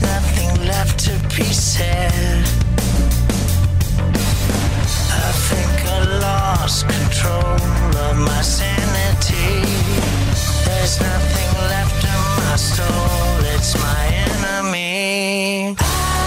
There's nothing left to be said. I think I lost control of my sanity. There's nothing left in my soul, it's my enemy. Ashes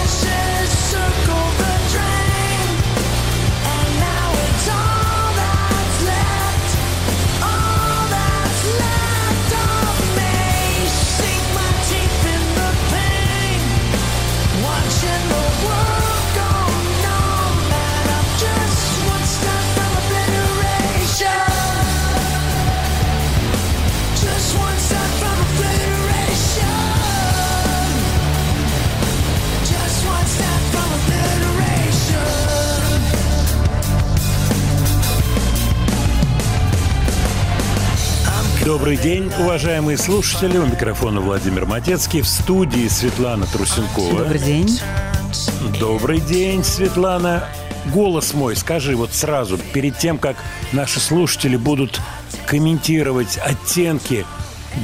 Добрый день, уважаемые слушатели. У микрофона Владимир Матецкий. В студии Светлана Трусенкова. Добрый день. Добрый день, Светлана. Голос мой, скажи вот сразу, перед тем, как наши слушатели будут комментировать оттенки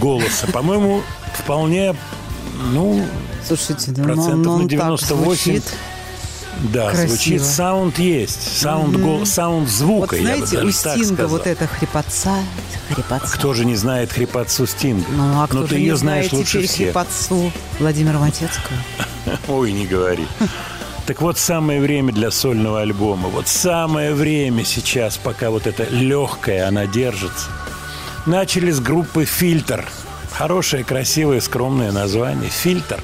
голоса, по-моему, вполне, ну, Слушайте, процентов ну, на ну, так 98. звучит. Да, Красиво. звучит саунд есть, саунд, гол- саунд звука, Вот знаете, у Стинга вот эта хрипотца, хрипотца. Кто же не знает хрипотцу Стинга? Ну, а кто Но же ты не ее знает знаешь лучше теперь всех. хрипотцу Владимира Матецкого? Ой, не говори. Так вот, самое время для сольного альбома. Вот самое время сейчас, пока вот эта легкая, она держится. Начали с группы «Фильтр». Хорошее, красивое, скромное название. «Фильтр».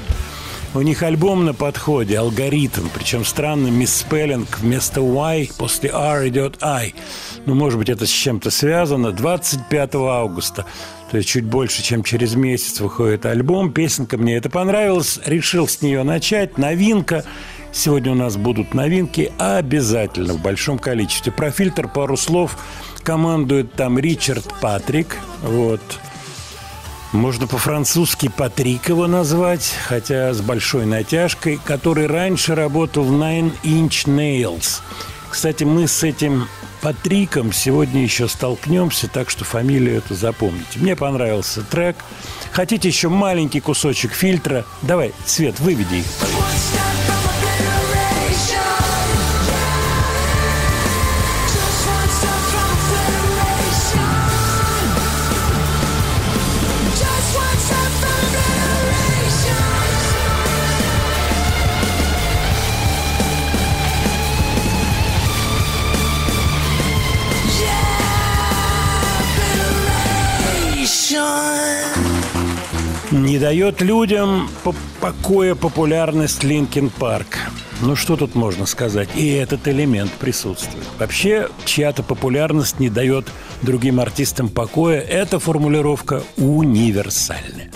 У них альбом на подходе, алгоритм, причем странный мисспеллинг. Вместо Y после R идет I. Ну, может быть, это с чем-то связано. 25 августа, то есть чуть больше, чем через месяц выходит альбом. Песенка мне это понравилась, решил с нее начать. Новинка. Сегодня у нас будут новинки обязательно в большом количестве. Про фильтр пару слов. Командует там Ричард Патрик. Вот. Можно по-французски Патрик его назвать, хотя с большой натяжкой, который раньше работал в Nine Inch Nails. Кстати, мы с этим Патриком сегодня еще столкнемся, так что фамилию эту запомните. Мне понравился трек. Хотите еще маленький кусочек фильтра? Давай, Свет, выведи их. Не дает людям по- покоя популярность Linkin Park. Ну, что тут можно сказать? И этот элемент присутствует. Вообще, чья-то популярность не дает другим артистам покоя. Эта формулировка универсальная.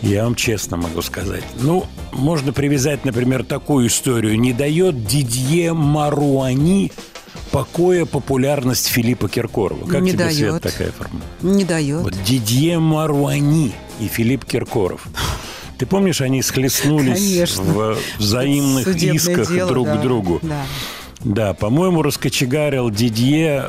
Я вам честно могу сказать. Ну, можно привязать, например, такую историю. Не дает Дидье Маруани покоя популярность Филиппа Киркорова. Как Не тебе, Свет, дает. такая формула? Не дает. Вот Дидье Маруани и Филипп Киркоров. Ты помнишь, они схлестнулись Конечно. в взаимных Судебное исках дело, друг да. к другу. Да. Да, по-моему, раскочегарил Дидье,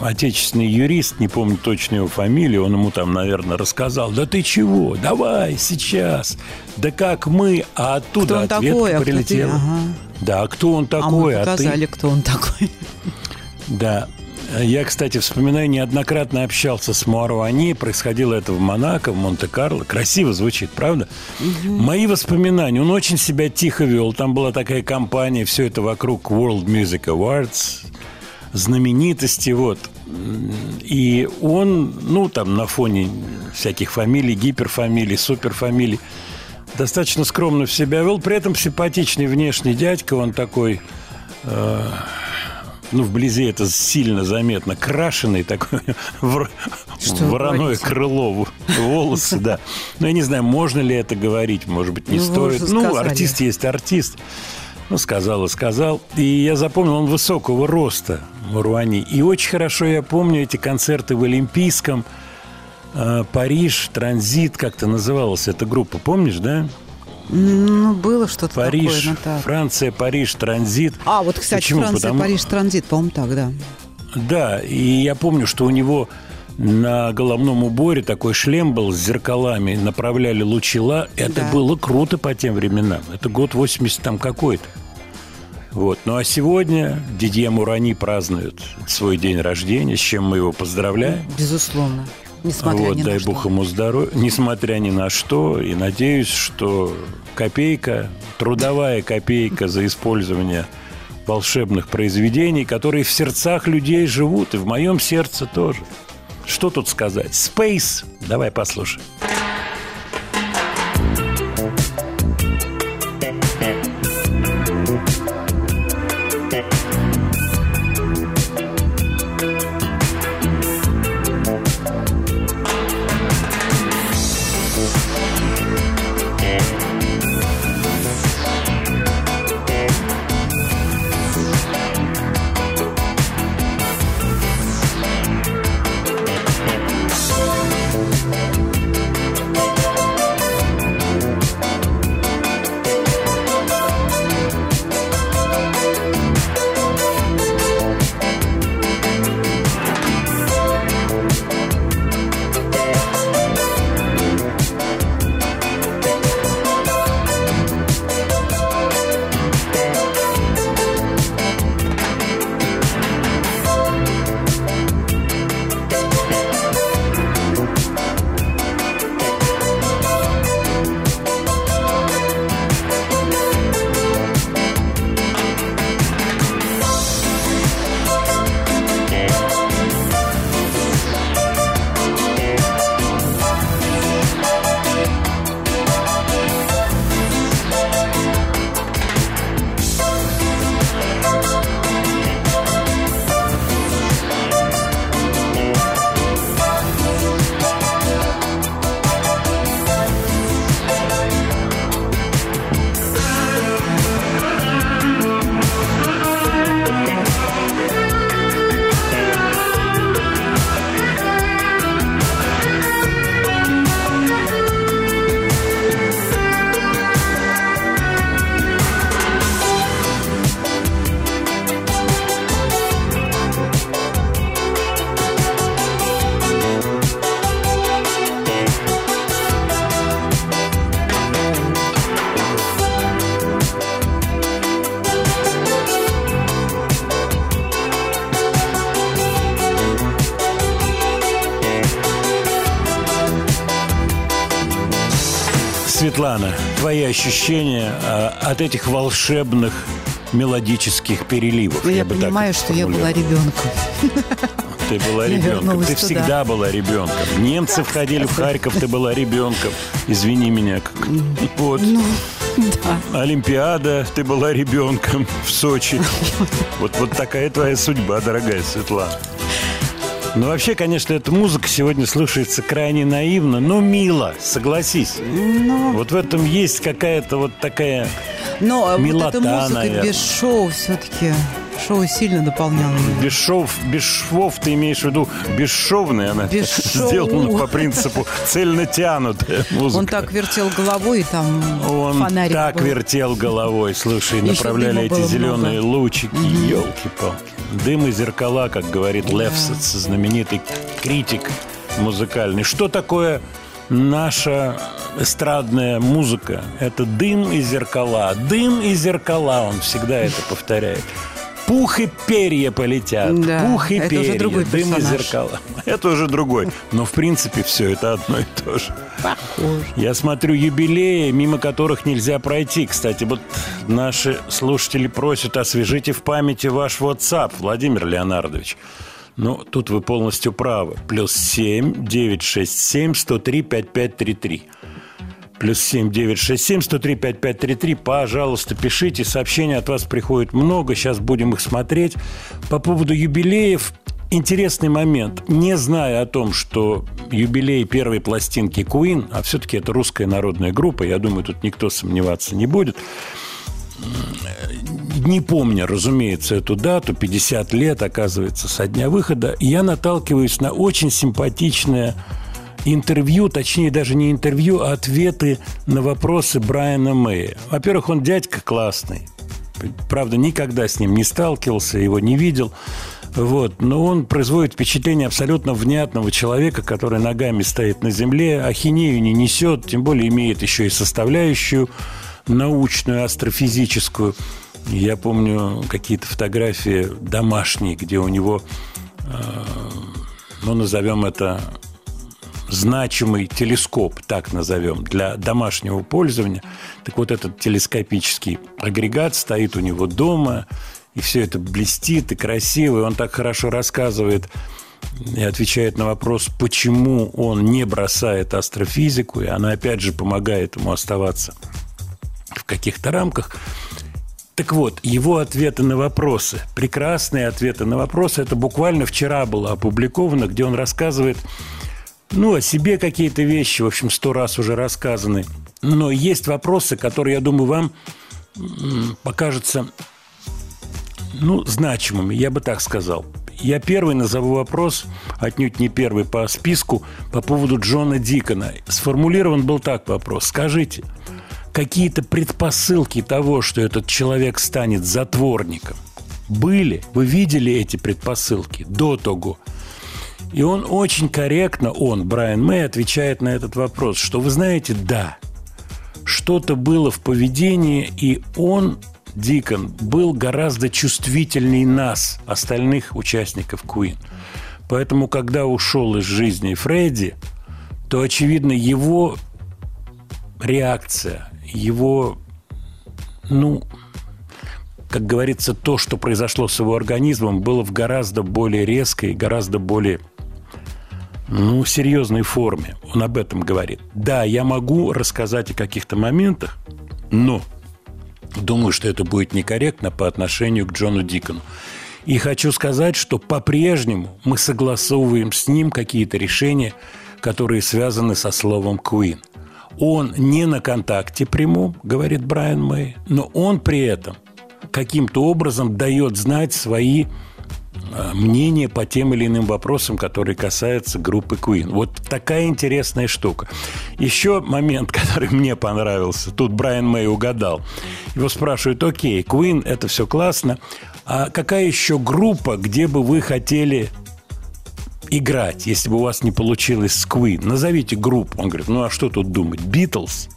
отечественный юрист, не помню точно его фамилию, он ему там, наверное, рассказал, да ты чего, давай, сейчас, да как мы, а оттуда Кто он ответка такой, а кто ты? Ага. Да, кто он А мы такой, а, ты? показали, кто он такой. Да. Я, кстати, вспоминаю, неоднократно общался с Муаруани. Происходило это в Монако, в Монте-Карло. Красиво звучит, правда? Мои воспоминания. Он очень себя тихо вел. Там была такая компания, все это вокруг World Music Awards, знаменитости, вот. И он, ну, там на фоне всяких фамилий, гиперфамилий, суперфамилий, достаточно скромно в себя вел. При этом симпатичный внешний дядька, он такой э, ну, вблизи это сильно заметно, крашеный такой Что вороное крыло, волосы, да. Ну, я не знаю, можно ли это говорить, может быть, не Ну, стоит. Ну, сказали. артист есть артист. Ну, сказал и сказал. И я запомнил, он высокого роста, Маруани. И очень хорошо я помню эти концерты в Олимпийском, э, Париж, Транзит, как-то называлась эта группа, помнишь, да? Ну, было что-то Париж, такое, ну так. Франция, Париж, Транзит. А, вот, кстати, Почему? Франция, Потому- Париж, транзит, по-моему, так, да. Да, и я помню, что у него на головном уборе такой шлем был с зеркалами, направляли лучи ла. Это Да. было круто по тем временам. Это год 80 там какой-то. Вот. Ну а сегодня Дидье Мурани празднует свой день рождения, с чем мы его поздравляем. Безусловно. Несмотря вот, ни дай на что. бог ему здоровья, несмотря ни на что. И надеюсь, что копейка, трудовая копейка за использование волшебных произведений, которые в сердцах людей живут, и в моем сердце тоже. Что тут сказать? Space. Давай послушаем. Твои ощущения а, от этих волшебных мелодических переливов? Ну, я, бы так понимаю, что я была ребенком. Ты была Я ребенком. Ты туда. всегда была ребенком. Немцы входили в Харьков, ты была ребенком. Извини меня. как- Вот. Ну, да. Олимпиада, ты была ребенком в Сочи. Вот, вот такая твоя судьба, дорогая Светлана. Ну, вообще, конечно, эта музыка сегодня слушается крайне наивно, но мило, согласись. Ну, Вот в этом есть какая-то вот такая... но вот Милота, эта музыка наверное. без шоу все-таки шоу сильно дополняло. Без шов, без швов ты имеешь в виду бесшовная, она Без шоу. сделана по принципу цельно тянутая музыка. Он так вертел головой, и там Он фонарик так был. вертел головой, слушай, Еще направляли эти зеленые много. лучики, елки-палки. Дым и зеркала, как говорит Левсец, знаменитый критик музыкальный. Что такое наша эстрадная музыка? Это дым и зеркала. Дым и зеркала, он всегда это повторяет. Пух и перья полетят. Да, Пух и это уже перья. другой дым и зеркала. Это уже другой. Но, в принципе, все это одно и то же. Похоже. Я смотрю юбилеи, мимо которых нельзя пройти. Кстати, вот наши слушатели просят, освежите в памяти ваш WhatsApp, Владимир Леонардович. Ну, тут вы полностью правы. Плюс 7 967 103 5533. Плюс 7 967 103 5533. Пожалуйста, пишите. Сообщений от вас приходит много. Сейчас будем их смотреть. По поводу юбилеев. Интересный момент. Не зная о том, что юбилей первой пластинки Queen, а все-таки это русская народная группа, я думаю, тут никто сомневаться не будет, не помня, разумеется, эту дату, 50 лет, оказывается, со дня выхода, я наталкиваюсь на очень симпатичное интервью, точнее, даже не интервью, а ответы на вопросы Брайана Мэя. Во-первых, он дядька классный. Правда, никогда с ним не сталкивался, его не видел. Вот. Но он производит впечатление абсолютно внятного человека, который ногами стоит на земле, ахинею не несет, тем более имеет еще и составляющую научную, астрофизическую. Я помню какие-то фотографии домашние, где у него, э, ну, назовем это значимый телескоп, так назовем, для домашнего пользования. Так вот, этот телескопический агрегат стоит у него дома, и все это блестит и красиво, и он так хорошо рассказывает и отвечает на вопрос, почему он не бросает астрофизику, и она опять же помогает ему оставаться в каких-то рамках. Так вот, его ответы на вопросы, прекрасные ответы на вопросы, это буквально вчера было опубликовано, где он рассказывает, ну, о себе какие-то вещи, в общем, сто раз уже рассказаны. Но есть вопросы, которые, я думаю, вам покажутся, ну, значимыми, я бы так сказал. Я первый назову вопрос, отнюдь не первый по списку, по поводу Джона Дикона. Сформулирован был так вопрос. Скажите, какие-то предпосылки того, что этот человек станет затворником, были? Вы видели эти предпосылки до того? И он очень корректно, он, Брайан Мэй, отвечает на этот вопрос, что вы знаете, да, что-то было в поведении, и он, Дикон, был гораздо чувствительней нас, остальных участников Queen. Поэтому, когда ушел из жизни Фредди, то, очевидно, его реакция, его, ну, как говорится, то, что произошло с его организмом, было в гораздо более резкой, гораздо более ну, серьезной форме. Он об этом говорит. Да, я могу рассказать о каких-то моментах, но думаю, что это будет некорректно по отношению к Джону Дикону. И хочу сказать, что по-прежнему мы согласовываем с ним какие-то решения, которые связаны со словом «Queen». Он не на контакте прямом, говорит Брайан Мэй, но он при этом каким-то образом дает знать свои э, мнения по тем или иным вопросам, которые касаются группы Queen. Вот такая интересная штука. Еще момент, который мне понравился. Тут Брайан Мэй угадал. Его спрашивают, окей, Queen, это все классно, а какая еще группа, где бы вы хотели играть, если бы у вас не получилось с Queen? Назовите группу. Он говорит, ну а что тут думать? Битлз?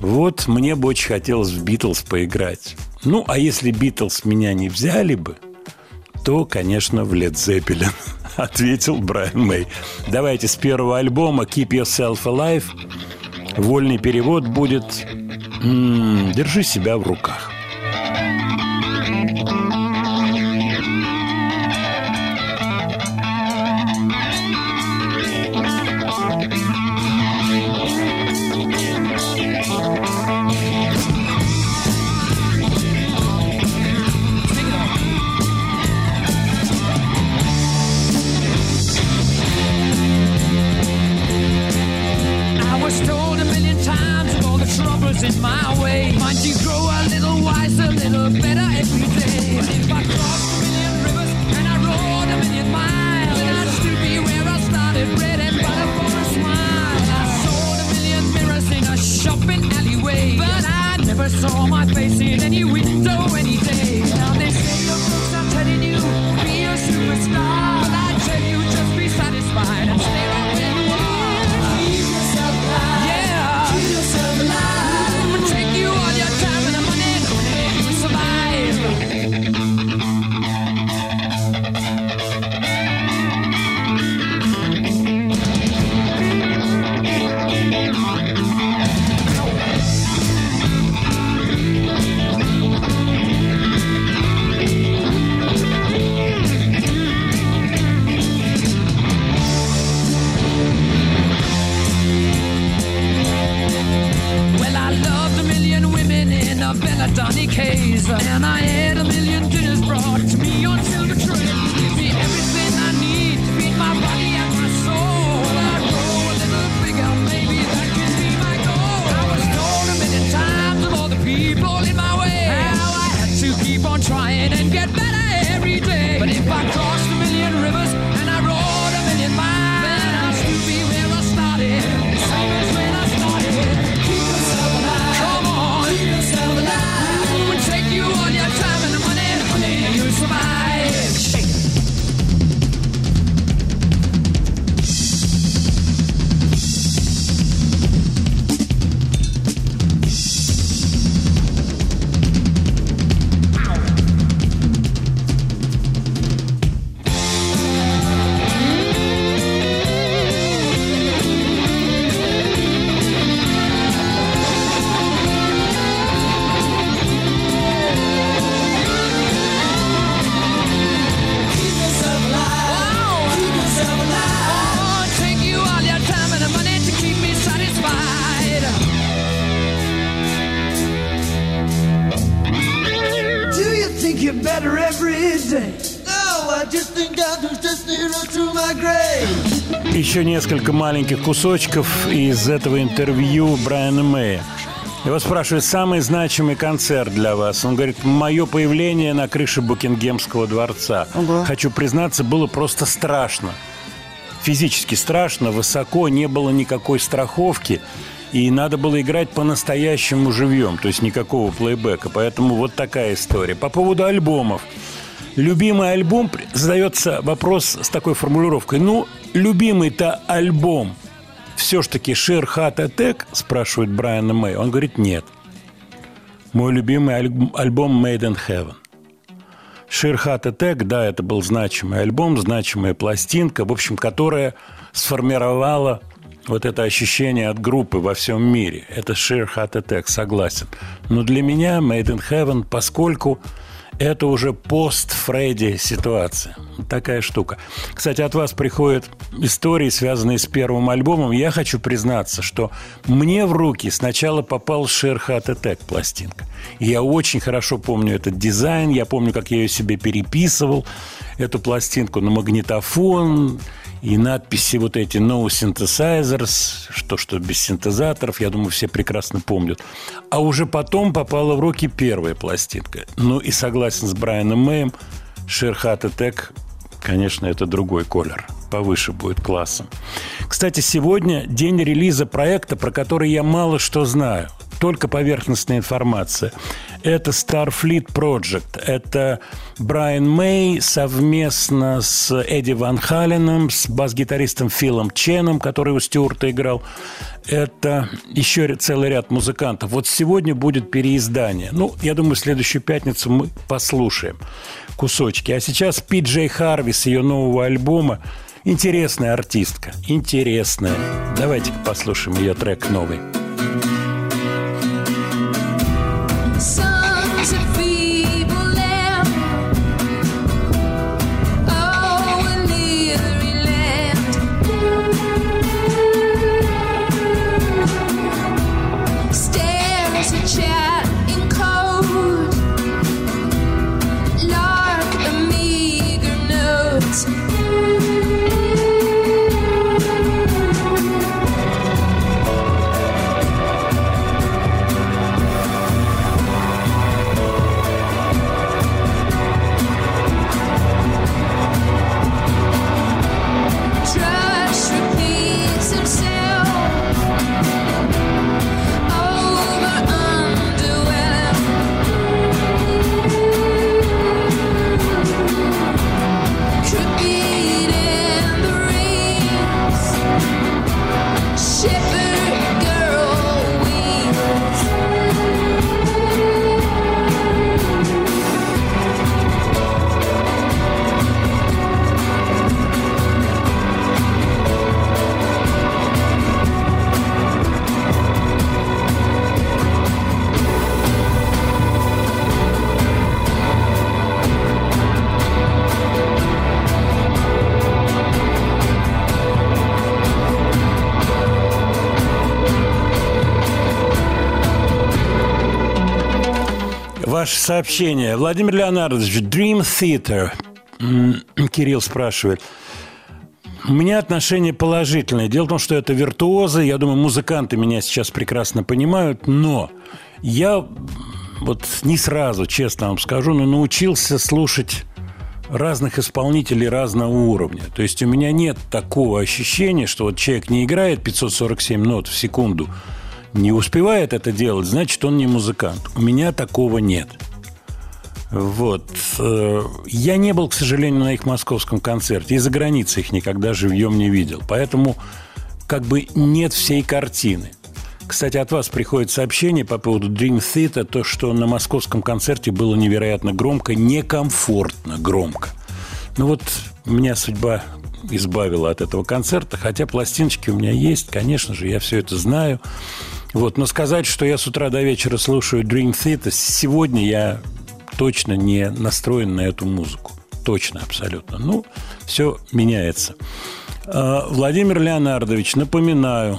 Вот мне бы очень хотелось в Битлз поиграть. Ну, а если Битлз меня не взяли бы, то, конечно, в Лед Зеппелин, ответил Брайан Мэй. Давайте с первого альбома Keep Yourself Alive. Вольный перевод будет «Держи себя в руках». Еще несколько маленьких кусочков из этого интервью Брайана Мэя. Его спрашивают, самый значимый концерт для вас? Он говорит, мое появление на крыше Букингемского дворца. Ого. Хочу признаться, было просто страшно. Физически страшно, высоко, не было никакой страховки. И надо было играть по-настоящему живьем, то есть никакого плейбека. Поэтому вот такая история. По поводу альбомов. Любимый альбом, задается вопрос с такой формулировкой. Ну, любимый-то альбом все ж таки Шир Хат Attack, спрашивает Брайана Мэй. Он говорит, нет. Мой любимый альб- альбом Made in Heaven. Шир Хат Attack, да, это был значимый альбом, значимая пластинка, в общем, которая сформировала вот это ощущение от группы во всем мире. Это Шир Хат Attack, согласен. Но для меня Made in Heaven, поскольку это уже пост-Фредди ситуация. Такая штука. Кстати, от вас приходят истории, связанные с первым альбомом. Я хочу признаться, что мне в руки сначала попал Шерхат Attack пластинка. Я очень хорошо помню этот дизайн, я помню, как я ее себе переписывал, эту пластинку на магнитофон, и надписи вот эти «No Synthesizers», что, что без синтезаторов, я думаю, все прекрасно помнят. А уже потом попала в руки первая пластинка. Ну и согласен с Брайаном Мэем, Шерхат Attack, конечно, это другой колер. Повыше будет классом. Кстати, сегодня день релиза проекта, про который я мало что знаю. Только поверхностная информация. Это Starfleet Project. Это Брайан Мэй совместно с Эдди Ван Халеном, с бас-гитаристом Филом Ченом, который у Стюарта играл. Это еще целый ряд музыкантов. Вот сегодня будет переиздание. Ну, я думаю, следующую пятницу мы послушаем кусочки. А сейчас Пи Джей Харви с ее нового альбома. Интересная артистка. Интересная. Давайте-ка послушаем ее трек новый. Ваше сообщение. Владимир Леонардович, Dream Theater. Кирилл спрашивает. У меня отношение положительное. Дело в том, что это виртуозы. Я думаю, музыканты меня сейчас прекрасно понимают. Но я вот не сразу, честно вам скажу, но научился слушать разных исполнителей разного уровня. То есть у меня нет такого ощущения, что вот человек не играет 547 нот в секунду, не успевает это делать, значит, он не музыкант. У меня такого нет. Вот. Э, Я не был, к сожалению, на их московском концерте. И за границей их никогда живьем не видел. Поэтому как бы нет всей картины. Кстати, от вас приходит сообщение по поводу Dream Theater, то, что на московском концерте было невероятно громко, некомфортно громко. Ну вот меня судьба избавила от этого концерта, хотя пластиночки у меня есть, конечно же, я все это знаю. Вот, но сказать, что я с утра до вечера слушаю Dream Theater, сегодня я точно не настроен на эту музыку. Точно, абсолютно. Ну, все меняется. А, Владимир Леонардович, напоминаю,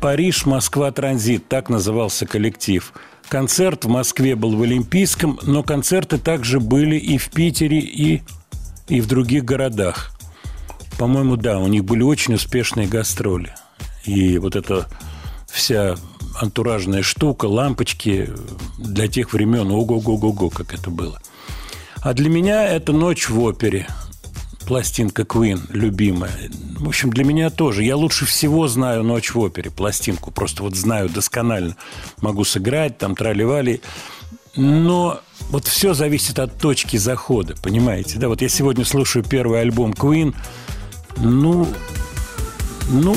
Париж, Москва, Транзит, так назывался коллектив. концерт в Москве был в Олимпийском, но концерты также были и в Питере, и, и в других городах. По-моему, да, у них были очень успешные гастроли. И вот эта вся антуражная штука, лампочки для тех времен, ого-го-го-го, как это было. А для меня это «Ночь в опере», пластинка Queen, любимая. В общем, для меня тоже. Я лучше всего знаю «Ночь в опере», пластинку. Просто вот знаю досконально. Могу сыграть, там, траливали. Но вот все зависит от точки захода, понимаете? Да, вот я сегодня слушаю первый альбом Queen. Ну, ну,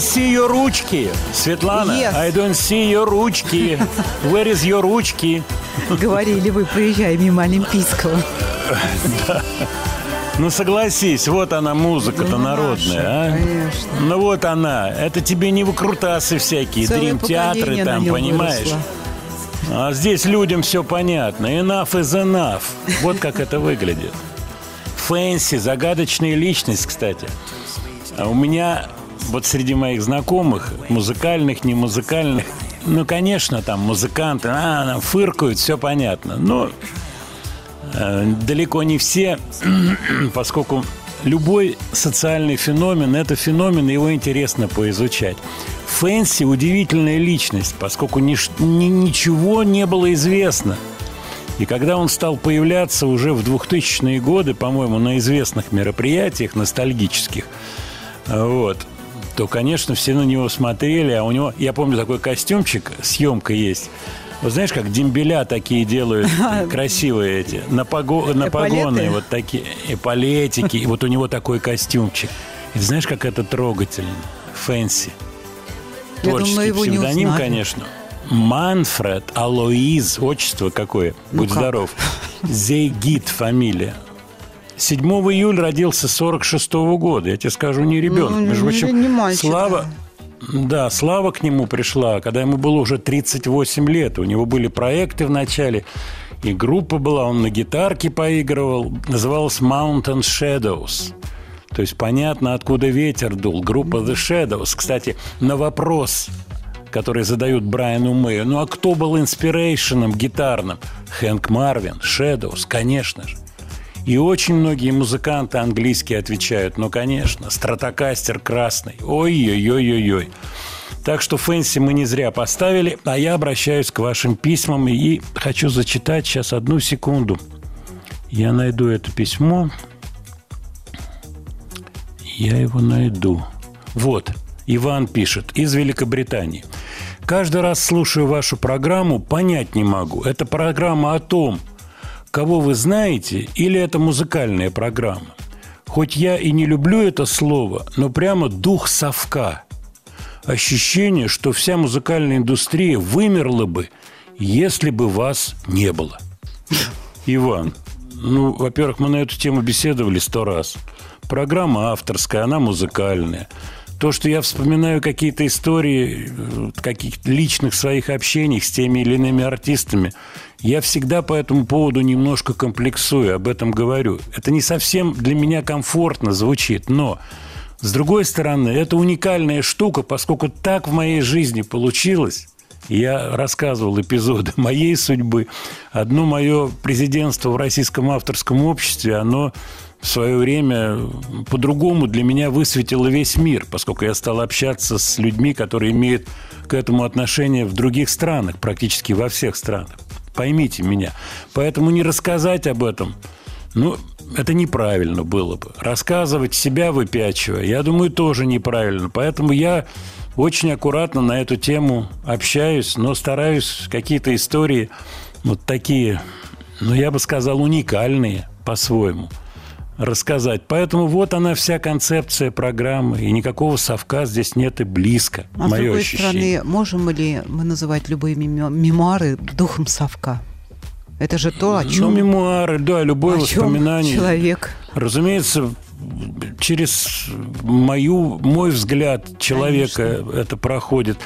Don't see your ручки. Светлана, Yes. I don't see your ручки. Where is your ручки? Говорили вы, проезжая мимо Олимпийского. Ну согласись, вот она музыка-то Ну, народная, а? конечно. Ну вот она. Это тебе не выкрутасы всякие, дрим-театры там, понимаешь? выросло. А здесь людям все понятно. Enough is enough. Вот как это выглядит. Фэнси, загадочная личность, кстати. А у меня вот среди моих знакомых, музыкальных, не музыкальных, ну, конечно, там музыканты, а, там фыркают, все понятно. Но э, далеко не все, поскольку любой социальный феномен – это феномен, его интересно поизучать. Фэнси – удивительная личность, поскольку ниш- ни- ничего не было известно. И когда он стал появляться уже в 2000-е годы, по-моему, на известных мероприятиях ностальгических, э, вот, то, конечно, все на него смотрели, а у него, я помню, такой костюмчик, съемка есть. Вот знаешь, как дембеля такие делают, красивые эти, на, пого- на погоны, вот такие, эполетики, и вот у него такой костюмчик. И знаешь, как это трогательно, Fancy. Творческий псевдоним, конечно. Манфред Алоиз, отчество какое, Ну будь как? здоров. Зейгит фамилия. 7 июля родился 46 года. Я тебе скажу, не ребенок. Ну, Между прочим, не мальчик, Слава, да, Слава к нему пришла, когда ему было уже 38 лет. У него были проекты в начале, и группа была, он на гитарке поигрывал. Называлась Mountain Shadows. То есть понятно, откуда ветер дул. Группа The Shadows. Кстати, на вопрос, который задают Брайану Мэю, ну а кто был инспирейшеном гитарным? Хэнк Марвин, Shadows, конечно же. И очень многие музыканты английские отвечают, ну, конечно, стратокастер красный. Ой-ой-ой-ой-ой. Так что Фэнси мы не зря поставили, а я обращаюсь к вашим письмам и хочу зачитать сейчас одну секунду. Я найду это письмо. Я его найду. Вот, Иван пишет из Великобритании. Каждый раз слушаю вашу программу, понять не могу. Это программа о том, кого вы знаете, или это музыкальная программа? Хоть я и не люблю это слово, но прямо дух совка. Ощущение, что вся музыкальная индустрия вымерла бы, если бы вас не было. Иван, ну, во-первых, мы на эту тему беседовали сто раз. Программа авторская, она музыкальная. То, что я вспоминаю какие-то истории каких-то личных своих общений с теми или иными артистами, я всегда по этому поводу немножко комплексую, об этом говорю. Это не совсем для меня комфортно звучит, но с другой стороны, это уникальная штука, поскольку так в моей жизни получилось. Я рассказывал эпизоды моей судьбы. Одно мое президентство в Российском авторском обществе, оно в свое время по-другому для меня высветило весь мир, поскольку я стал общаться с людьми, которые имеют к этому отношение в других странах, практически во всех странах. Поймите меня. Поэтому не рассказать об этом, ну, это неправильно было бы. Рассказывать себя выпячивая, я думаю, тоже неправильно. Поэтому я очень аккуратно на эту тему общаюсь, но стараюсь какие-то истории вот такие, ну, я бы сказал, уникальные по-своему рассказать. Поэтому вот она вся концепция программы, и никакого совка здесь нет и близко. А с мое другой ощущение. стороны, можем ли мы называть любые мемуары духом совка? Это же то, о Ну, чем, мемуары, да, любое о воспоминание. человек Разумеется, через мою, мой взгляд человека это проходит.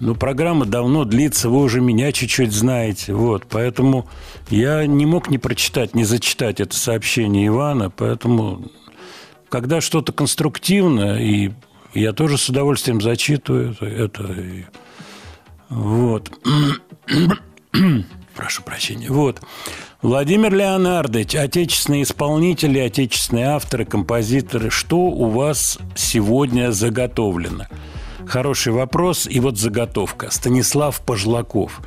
Но программа давно длится, вы уже меня чуть-чуть знаете. Вот, поэтому я не мог не прочитать, не зачитать это сообщение Ивана. Поэтому, когда что-то конструктивно, и я тоже с удовольствием зачитываю это. вот. Прошу прощения. Вот. Владимир Леонардович, отечественные исполнители, отечественные авторы, композиторы, что у вас сегодня заготовлено? Хороший вопрос, и вот заготовка. Станислав Пожлаков.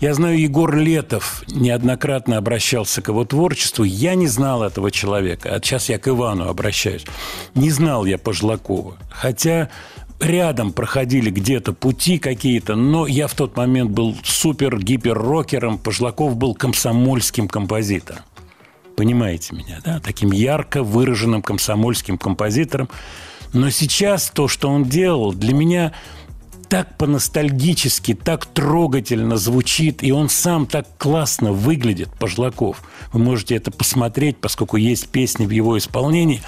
Я знаю, Егор Летов неоднократно обращался к его творчеству. Я не знал этого человека. А сейчас я к Ивану обращаюсь. Не знал я Пожлакова. Хотя рядом проходили где-то пути какие-то, но я в тот момент был супер-гипер-рокером, Пожлаков был комсомольским композитором. Понимаете меня, да? Таким ярко выраженным комсомольским композитором. Но сейчас то, что он делал, для меня так по-ностальгически, так трогательно звучит, и он сам так классно выглядит, Пожлаков. Вы можете это посмотреть, поскольку есть песни в его исполнении.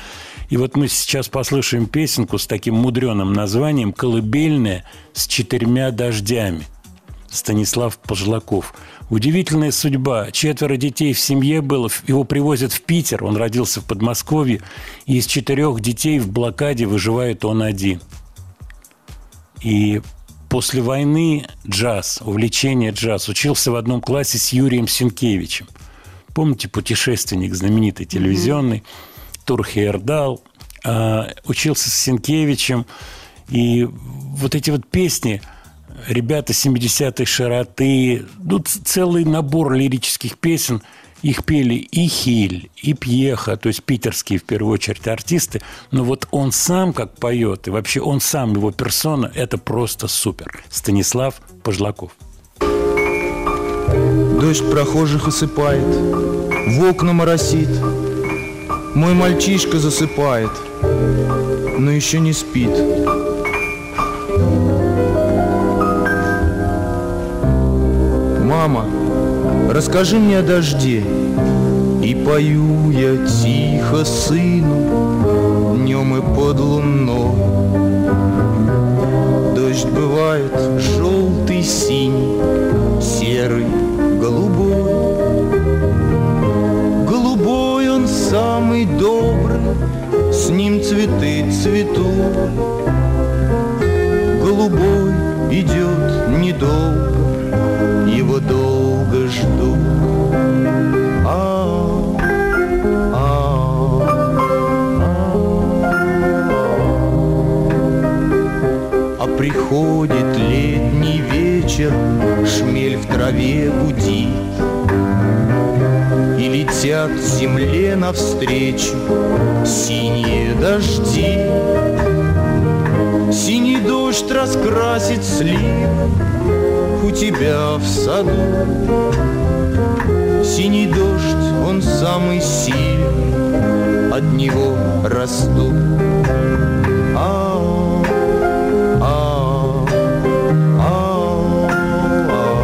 И вот мы сейчас послушаем песенку с таким мудреным названием «Колыбельная с четырьмя дождями». Станислав Пожлаков. Удивительная судьба. Четверо детей в семье было. Его привозят в Питер. Он родился в Подмосковье. И из четырех детей в блокаде выживает он один. И после войны джаз, увлечение джаз. Учился в одном классе с Юрием Сенкевичем. Помните, путешественник знаменитый телевизионный, Тур Хейердал. А, Учился с Сенкевичем. И вот эти вот песни, ребята 70-й широты, ц- целый набор лирических песен, их пели и Хиль, и Пьеха, то есть питерские, в первую очередь, артисты. Но вот он сам как поет, и вообще он сам, его персона, это просто супер. Станислав Пожлаков. Дождь прохожих осыпает, в окна моросит. Мой мальчишка засыпает, но еще не спит. Мама, расскажи мне о дожде. И пою я тихо сыну, днем и под луной. Дождь бывает желтый, синий, серый, голубой. Голубой он самый добрый, с ним цветы цветут. Голубой идет недолго, его долго жду. А, а, а. а Приходит летний вечер, шмель в траве гудит, И летят земле навстречу синие дожди. Синий дождь раскрасит сливы. У тебя в саду Синий дождь, он самый сильный От него растут ау, ау, ау.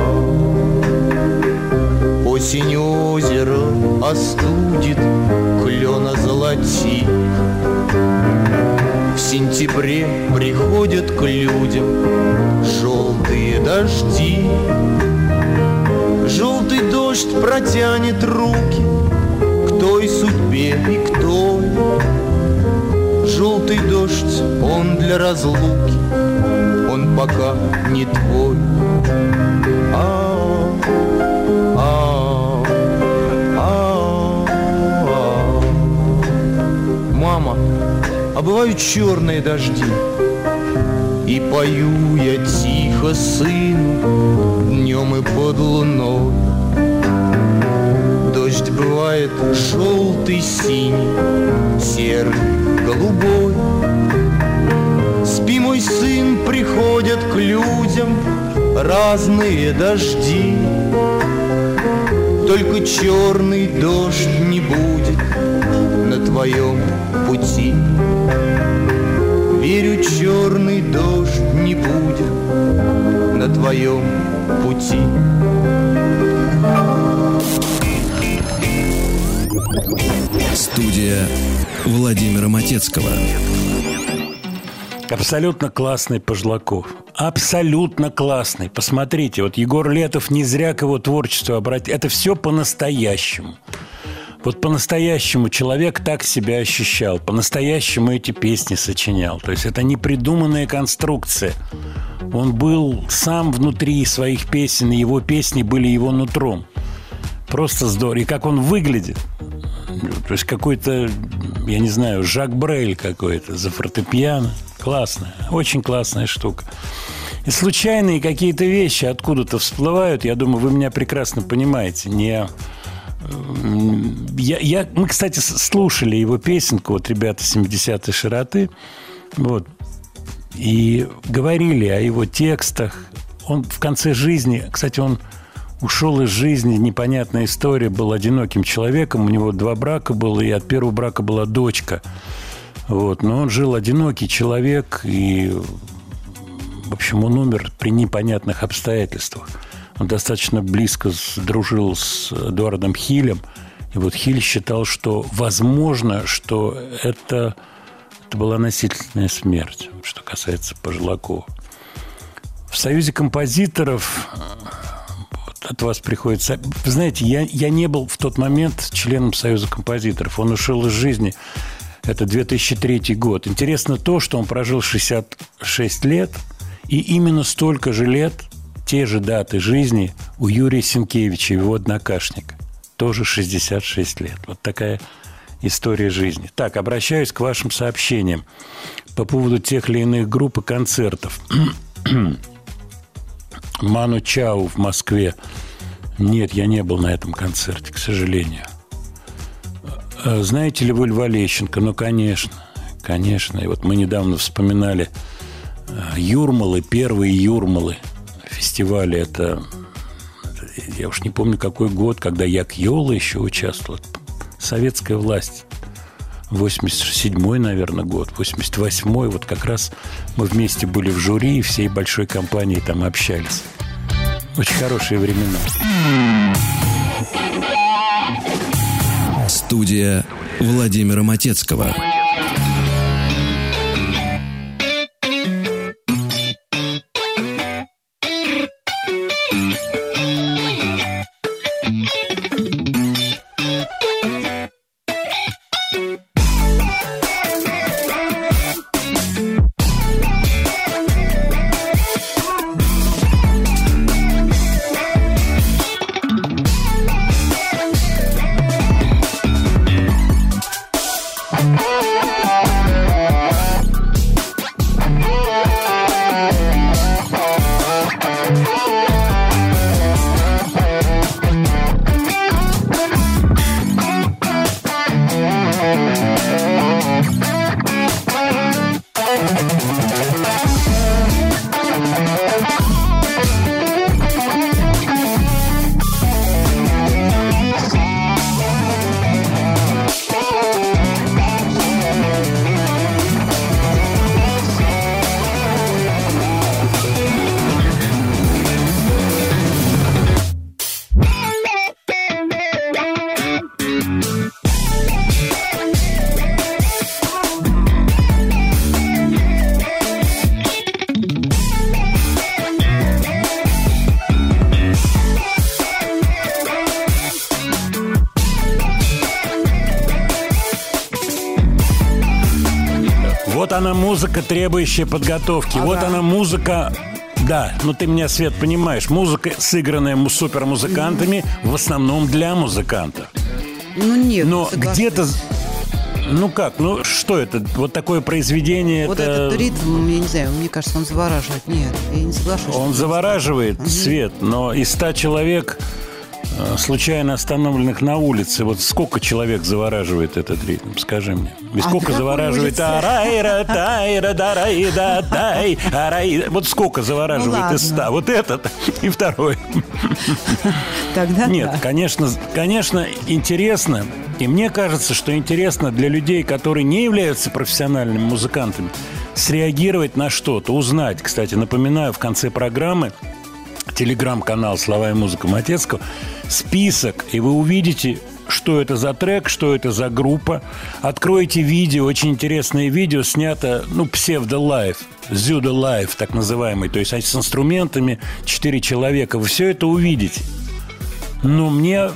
Осень озеро остудит, клена золотит. В сентябре приходят к людям дожди. Желтый дождь протянет руки к той судьбе и к той. Желтый дождь, он для разлуки, он пока не твой. Ау, ау, ау, ау. Мама, а бывают черные дожди, и пою я тихо сыну днем и под луной. Дождь бывает желтый, синий, серый, голубой. Спи, мой сын, приходят к людям разные дожди. Только черный дождь не будет на твоем пути. Верю, черный дождь не будет на твоем пути. Студия Владимира Матецкого. Абсолютно классный Пожлаков. Абсолютно классный. Посмотрите, вот Егор Летов не зря к его творчеству обратил. Это все по-настоящему. Вот по-настоящему человек так себя ощущал. По-настоящему эти песни сочинял. То есть это не придуманная конструкция. Он был сам внутри своих песен, и его песни были его нутром. Просто здорово. И как он выглядит. То есть какой-то, я не знаю, Жак Брель какой-то за фортепиано. Классная, очень классная штука. И случайные какие-то вещи откуда-то всплывают. Я думаю, вы меня прекрасно понимаете. Не... Я, я, мы, кстати, слушали его песенку, вот ребята 70-й широты, вот, и говорили о его текстах. Он в конце жизни, кстати, он ушел из жизни, непонятная история, был одиноким человеком, у него два брака было, и от первого брака была дочка. Вот, но он жил одинокий человек, и, в общем, он умер при непонятных обстоятельствах. Он достаточно близко дружил с Эдуардом Хилем, и вот Хиль считал, что возможно, что это, это была насильственная смерть, что касается Пожлакова. В Союзе композиторов вот от вас приходит... Вы знаете, я, я не был в тот момент членом Союза композиторов. Он ушел из жизни. Это 2003 год. Интересно то, что он прожил 66 лет, и именно столько же лет, те же даты жизни у Юрия Сенкевича, его однокашника. Тоже 66 лет. Вот такая история жизни. Так, обращаюсь к вашим сообщениям по поводу тех или иных групп и концертов. Ману Чау в Москве. Нет, я не был на этом концерте, к сожалению. Э, Знаете ли вы Льва Лещенко? Ну, конечно, конечно. И вот мы недавно вспоминали э, Юрмалы, первые Юрмалы фестиваля. Это, я уж не помню, какой год, когда Як Йола еще участвовал. Советская власть. 87-й, наверное, год, 88-й. Вот как раз мы вместе были в жюри и всей большой компанией там общались. Очень хорошие времена. Студия Владимира Матецкого. Музыка, требующая подготовки. Вот она музыка. Да, ну ты меня, Свет, понимаешь. Музыка, сыгранная му- супермузыкантами, в основном для музыкантов. Ну нет, Но где-то... Ну как, ну что это? Вот такое произведение, Вот это... этот ритм, я не знаю, мне кажется, он завораживает. Нет, я не соглашусь. Он завораживает свет, но из ста человек случайно остановленных на улице, вот сколько человек завораживает этот ритм, скажи мне. И А сколько какой завораживает арайра, тайра, дарайда, тай, арай. Вот сколько завораживает Ну из ста. Вот этот и второй. Тогда Нет, да. конечно, конечно, интересно. И мне кажется, что интересно для людей, которые не являются профессиональными музыкантами, среагировать на что-то, узнать. Кстати, напоминаю, в конце программы телеграм-канал «Слова и музыка Матецкого» список, и вы увидите, что это за трек, что это за группа. Откроете видео, очень интересное видео, снято, ну, псевдо-лайв, pseudo-live, так называемый, то есть с инструментами, четыре человека. Вы все это увидите. Но мне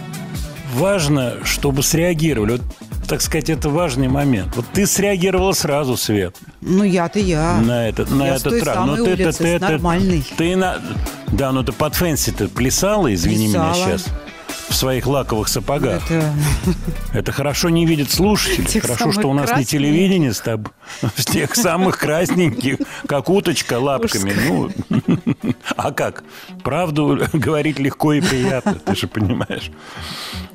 важно, чтобы среагировали. Вот, так сказать, это важный момент. Вот ты среагировала сразу, Свет, Ну я-то я. на этот, на Я этот трак. самой Ну, ты, улицы, ты, с нормальной. Ты на... Да, ну ты под Fancy ты плясала, извини меня Плясала. сейчас, в своих лаковых сапогах. Это... Это хорошо не видят слушатели. Тех хорошо, что у нас не красненьких. телевидение с тобой. С тех самых красненьких, как уточка лапками. Ну, а как? Правду говорить легко и приятно, ты же понимаешь.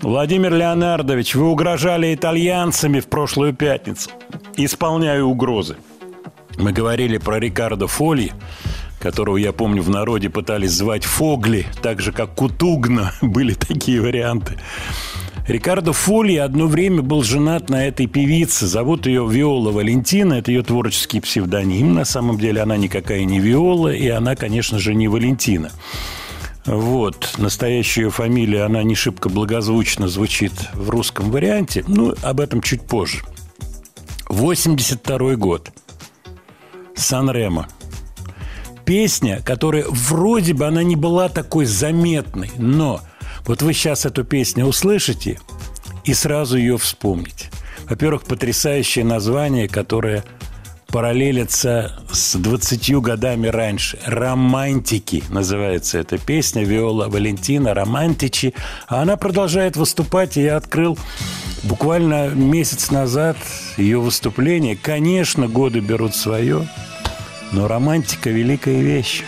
Владимир Леонардович, вы угрожали итальянцами в прошлую пятницу. Исполняю угрозы. Мы говорили про Рикардо Фоли, которого, я помню, в народе пытались звать Фогли, так же, как Кутугна. Были такие варианты. Рикардо Фоли одно время был женат на этой певице. Зовут ее Виола Валентина. Это ее творческий псевдоним. На самом деле она никакая не Виола, и она, конечно же, не Валентина. Вот. Настоящая ее фамилия, она не шибко благозвучно звучит в русском варианте. Ну, об этом чуть позже. 82 год. Сан-Ремо. Песня, которая вроде бы она не была такой заметной, но вот вы сейчас эту песню услышите и сразу ее вспомните. Во-первых, потрясающее название, которое параллелится с 20 годами раньше. «Романтики» называется эта песня. Виола Валентина «Романтичи». А она продолжает выступать, и я открыл буквально месяц назад ее выступление. Конечно, годы берут свое, но романтика – великая вещь.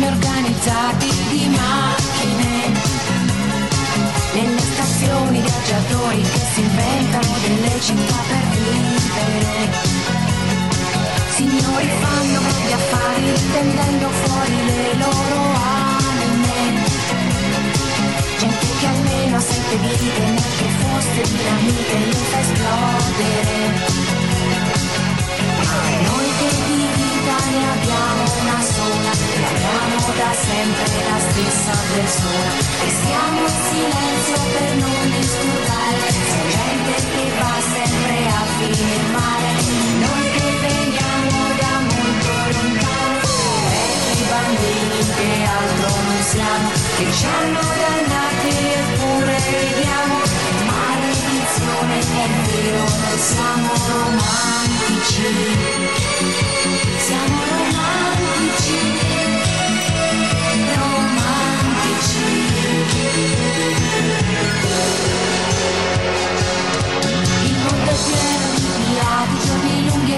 Organizzati, di macchine. Nelle stazioni viaggiatori che si inventano delle città stessa persona. E stiamo in silenzio per non disturbare, c'è gente che va sempre a male. Noi che veniamo da molto lontano, vecchi bambini che altro non siamo, che ci hanno dannati eppure ridiamo. Maledizione è vero, noi siamo romantici.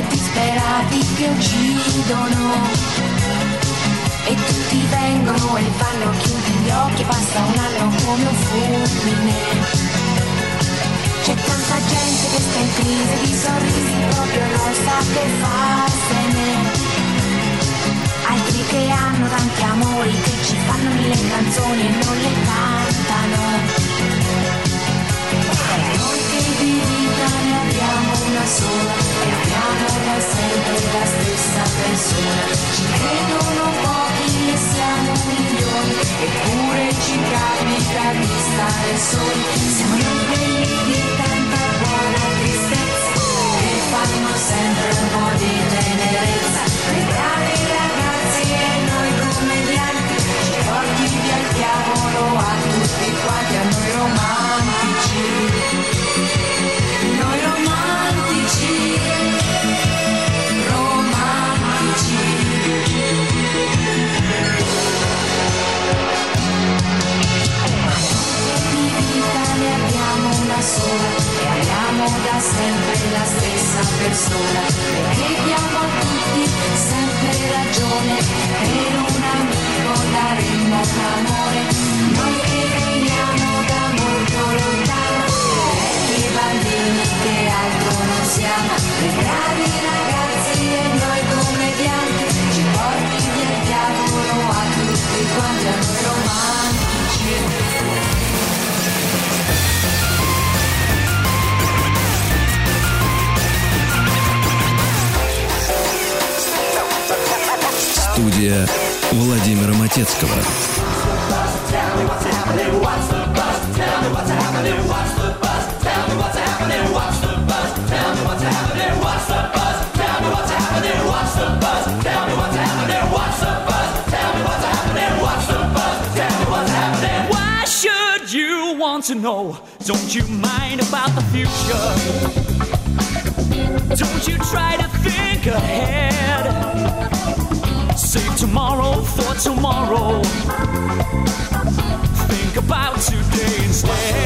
Disperati che uccidono. E tutti vengono e vanno, chiudi gli occhi, passa un anno come un fulmine. C'è tanta gente che sta in crisi, di sorrisi proprio non sa che farsene. Altri che hanno tanti amori, che ci fanno mille canzoni e non le cantano. Noi che abbiamo una sola e amiamo da sempre la stessa persona. Ci credono pochi e siamo milioni, eppure ci capita di stare soli. Siamo liberi di tanta buona tristezza che fanno sempre un po' di tenerezza. Le bravi ragazzi e noi commedianti ci porti via il diavolo a tutti quanti, a noi romantici. Persona. Perché diamo a tutti sempre ragione. Per un amico daremmo un amore. Noi che veniamo da molto lontano. Vecchi bambini che altro non siamo. Dei bravi ragazzi e noi commedianti ci porti via il diavolo a tutti quanti a noi romantici Студия Владимира Матецкого. To know? Don't you mind about the future? Don't you try to think ahead? Save tomorrow for tomorrow. Think about today instead.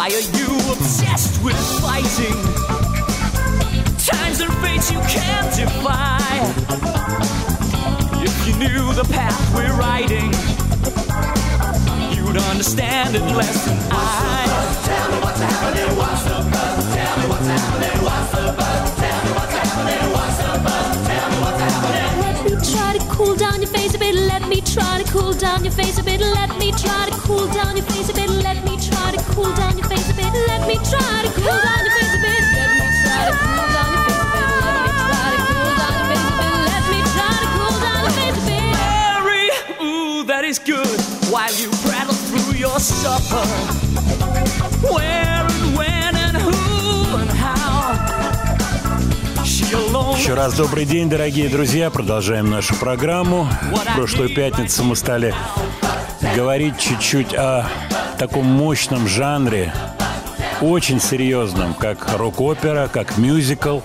Why are you obsessed with fighting? Times and fates you can't defy. If you knew the path we're riding, you'd understand it less than I. Tell me what's happening, what's the buzz? Tell me what's happening, what's the buzz? Tell me what's happening, what's the buzz? Tell me what's happening. Let me try to cool down your face a bit. Let me try to cool down your face a bit. Let me try to cool down your face a bit. Let me try to cool down your me try to cool down your face a bit. Let me try to cool down your face a bit. Let me try to cool down your face a bit. Let me try to cool down your face a bit. Mary, ooh, that is good. While you prattle through your supper. Where and when and who and how. She alone. Еще раз добрый день, дорогие друзья. Продолжаем нашу программу. В прошлую пятницу мы стали говорить чуть-чуть о таком мощном жанре, очень серьезном, как рок-опера, как мюзикл,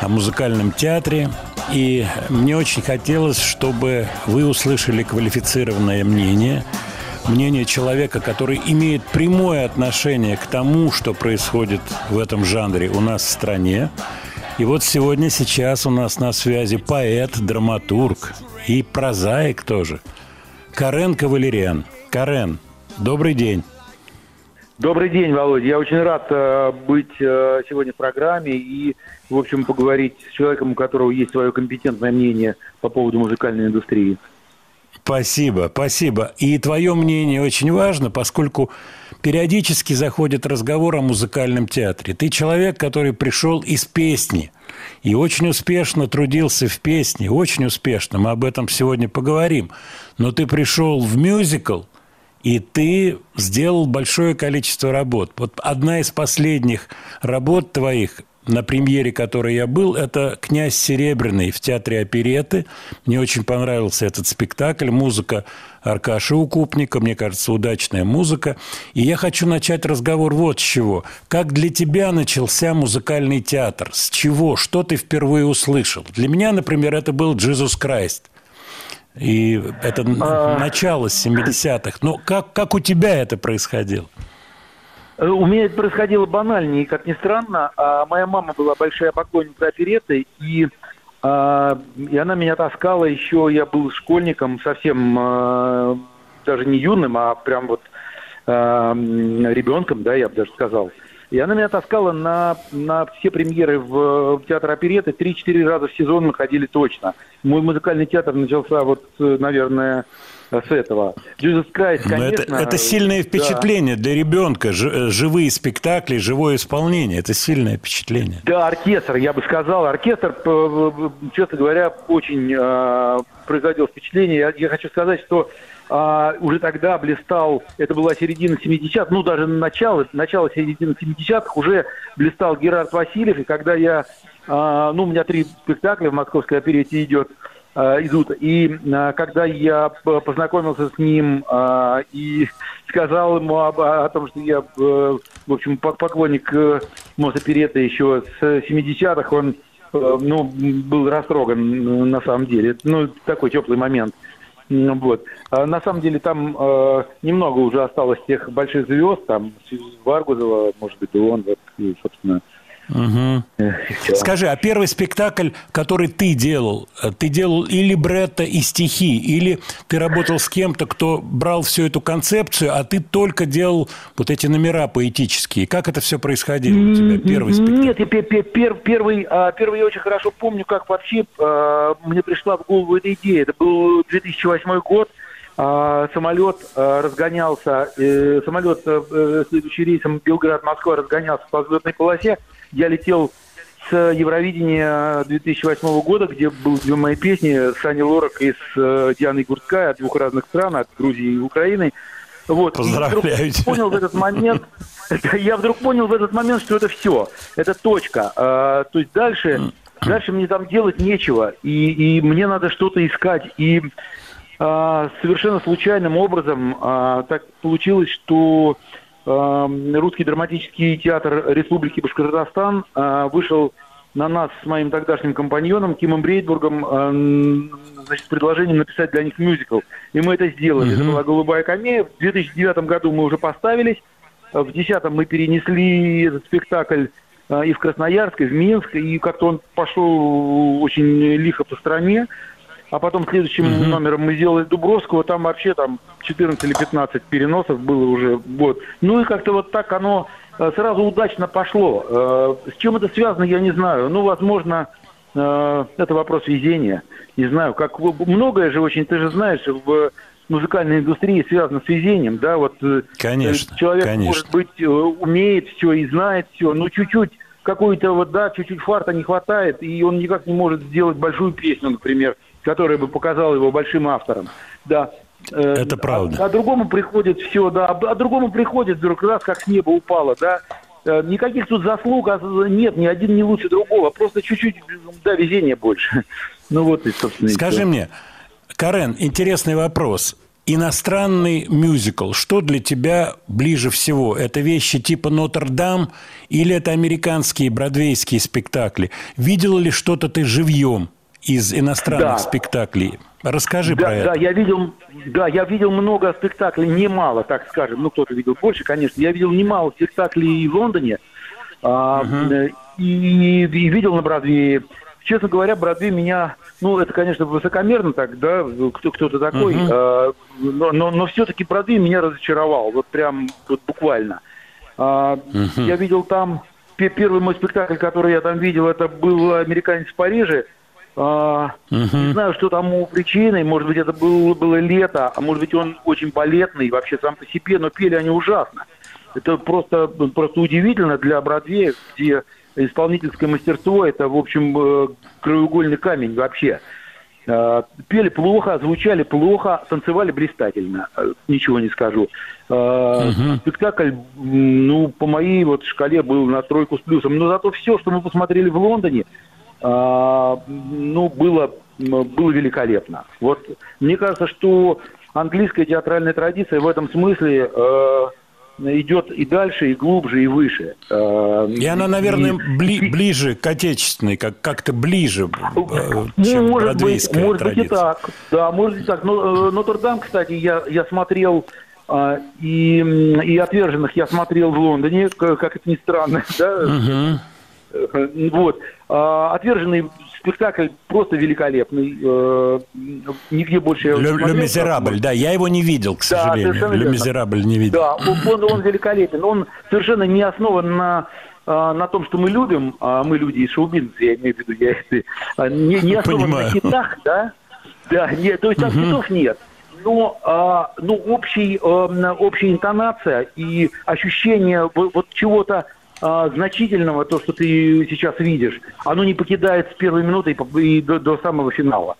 о музыкальном театре. И мне очень хотелось, чтобы вы услышали квалифицированное мнение, мнение человека, который имеет прямое отношение к тому, что происходит в этом жанре у нас в стране. И вот сегодня, сейчас у нас на связи поэт, драматург и прозаик тоже. Карен Кавалериан. Карен, добрый день. Добрый день, Володя. Я очень рад э, быть э, сегодня в программе и, в общем, поговорить с человеком, у которого есть свое компетентное мнение по поводу музыкальной индустрии. Спасибо, спасибо. И твое мнение очень важно, поскольку периодически заходит разговор о музыкальном театре. Ты человек, который пришел из песни и очень успешно трудился в песне, очень успешно, мы об этом сегодня поговорим. Но ты пришел в мюзикл, и ты сделал большое количество работ. Вот одна из последних работ твоих на премьере которой я был, это «Князь Серебряный» в театре опереты. Мне очень понравился этот спектакль. Музыка Аркаши Укупника, мне кажется, удачная музыка. И я хочу начать разговор вот с чего. Как для тебя начался музыкальный театр? С чего? Что ты впервые услышал? Для меня, например, это был «Джизус Крайст». И это начало 70-х. Но как, как у тебя это происходило? Э, У меня это происходило банальнее, как ни странно. А моя мама была большая поклонница опереты, и, а, и она меня таскала еще, я был школьником, совсем а, даже не юным, а прям вот а, ребенком, да, я бы даже сказал. И она меня таскала на, на все премьеры в, в театр опереты. Три-четыре раза в сезон мы ходили точно. Мой музыкальный театр начался вот, э, наверное, с этого. Jesus Christ, Но конечно. это, это сильное да. впечатление для ребенка. Ж- э, живые спектакли, живое исполнение. Это сильное впечатление. Да, оркестр, я бы сказал. Оркестр, честно говоря, очень э, производил впечатление. Я, я хочу сказать, что э, уже тогда блистал, это была середина 70-х, ну, даже начало, начало середины 70-х, уже блистал Герард Васильев. И когда я, э, ну, у меня три спектакля в Московской оперете идет, э, идут. И э, когда я познакомился с ним э, и сказал ему об- о том, что я, э, в общем, по- поклонник э, Мосоперета еще с 70-х, он э, ну, был растроган на самом деле. Ну, такой теплый момент. М, Вот. А на самом деле там э, немного уже осталось тех больших звезд, там Варгузова, может быть, и он, вот, и, собственно. Э, всё. Скажи, а первый спектакль, который ты делал, э, ты делал и либретто, и стихи, или ты работал с кем-то, кто брал всю эту концепцию, а ты только делал вот эти номера поэтические? Как это все происходило у тебя, первый спектакль? Нет, я пе- пе- пер- первый, а, первый я очень хорошо помню, как вообще а, мне пришла в голову эта идея. Это был 2008 год. А, самолет а, разгонялся, э, самолет, э, э, следующий рейсом Белград-Москва разгонялся по взлетной полосе. Я летел с Евровидения 2008 года, где были две мои песни с Аней Лорак и с э, Дианой Гурцкай от двух разных стран, от Грузии и Украины. Вот. И Поздравляю вдруг тебя. понял в этот момент, я вдруг понял в этот момент, что это все, это точка. А, то есть дальше, дальше мне там делать нечего, и, и мне надо что-то искать. И совершенно случайным образом а, так получилось, что а, русский драматический театр Республики Башкортостан а, вышел на нас с моим тогдашним компаньоном Кимом Брейдбургом а, значит, с предложением написать для них мюзикл. И мы это сделали. Это была «Голубая камея». В 2009 году мы уже поставились. А В 2010 мы перенесли этот спектакль а, и в Красноярск, и в Минск, и как-то он пошел очень лихо по стране. А потом следующим номером мы сделали Дубровского, там вообще там 14 или 15 переносов было уже. Вот. Ну и как-то вот так оно э, сразу удачно пошло. Э, С чем это связано, я не знаю. Ну, возможно, э, это вопрос везения. Не знаю, как многое же очень, ты же знаешь, в музыкальной индустрии связано с везением, да, вот Конечно, человек, конечно. может быть, умеет все и знает все, но чуть-чуть какой-то вот, да, чуть-чуть фарта не хватает, и он никак не может сделать большую песню, например, которая бы показала его большим автором. Да. Э, Это правда. А, а другому приходит все, да, а, а другому приходит вдруг раз, как с неба упало, да. Э, Никаких тут заслуг а, нет, ни один не лучше другого, просто чуть-чуть, да, везения больше. Ну вот и, собственно, и Скажи всё. мне, Карен, интересный вопрос. Иностранный мюзикл, что для тебя ближе всего? Это вещи типа Нотр-Дам или это американские бродвейские спектакли? Видел ли что-то ты живьем из иностранных Да. спектаклей? Расскажи да, про это. Да, я видел, да, я видел много спектаклей, немало, так скажем, ну кто-то видел больше, конечно. Я видел немало спектаклей в Лондоне а, э, и, и видел на Бродвее. Честно говоря, Бродвей меня, ну это, конечно, высокомерно так, да, кто кто-то такой, Мгм. а, но, но, но все-таки Бродвей меня разочаровал, вот прям вот буквально. А, Мгм. Я видел там пе- первый мой спектакль, который я там видел, это был «Американец в Париже». А, Не знаю, что тому причиной. Может быть, это был, было лето, а может быть, он очень балетный вообще сам по себе, но пели они ужасно. Это просто, просто удивительно для Бродвея, где исполнительское мастерство – это, в общем, э, краеугольный камень вообще. Э, Пели плохо, звучали плохо, танцевали блистательно, э, ничего не скажу. Э, Спектакль, ну, по моей вот шкале был на тройку с плюсом, но зато все, что мы посмотрели в Лондоне, а, ну, было, было великолепно. Вот мне кажется, что английская театральная традиция в этом смысле э, идет и дальше, и глубже, и выше. Э, И она, наверное, бли- ближе к отечественной, как- как-то ближе, э, Ну, чем может быть, может быть и традиция. так. Да, может быть и так. Но э, Нотр-Дам, кстати, я, я смотрел а, и, и «Отверженных» я смотрел в Лондоне, как это ни странно, да, Мгм. Э, Вот. А, Отверженный спектакль просто великолепный. Э, Нигде больше Ле. Мизерабль, да, я его не видел, к Да, сожалению. Ле верно. Мизерабль не видел. Да, он, он великолепен. Он совершенно не основан на, а, на том, что мы любим, а мы люди из шоу-бизнеса, я имею в виду, я это, а, не, не основан Понимаю. на хитах, да? Да, нет, то есть там хитов нет. Но, а, ну, общий, эм, общая интонация и ощущение вот чего-то а, значительного, то, что ты сейчас видишь, оно не покидает с первой минуты и, и до, до самого финала.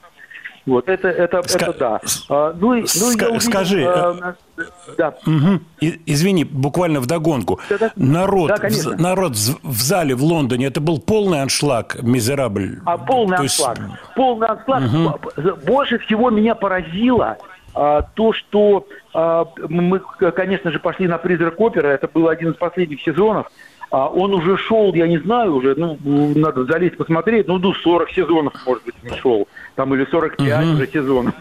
Вот, это, это, Ска- это да. А, ну, и- ну, ска- увидел, скажи, а, э, да. Мгм. И- Извини, буквально вдогонку. Да-да. Народ, Да, в, народ в зале в Лондоне, это был полный аншлаг, мизерабль. А полный То есть- аншлаг. Полный аншлаг. П- Больше всего меня поразило а, то, что а, мы, конечно же, пошли на «Призрак оперы». Это был один из последних сезонов. А он уже шел, я не знаю уже, ну, надо залезть посмотреть, ну, ну, 40 сезонов, может быть, он шел, там, или 45 уже сезонов.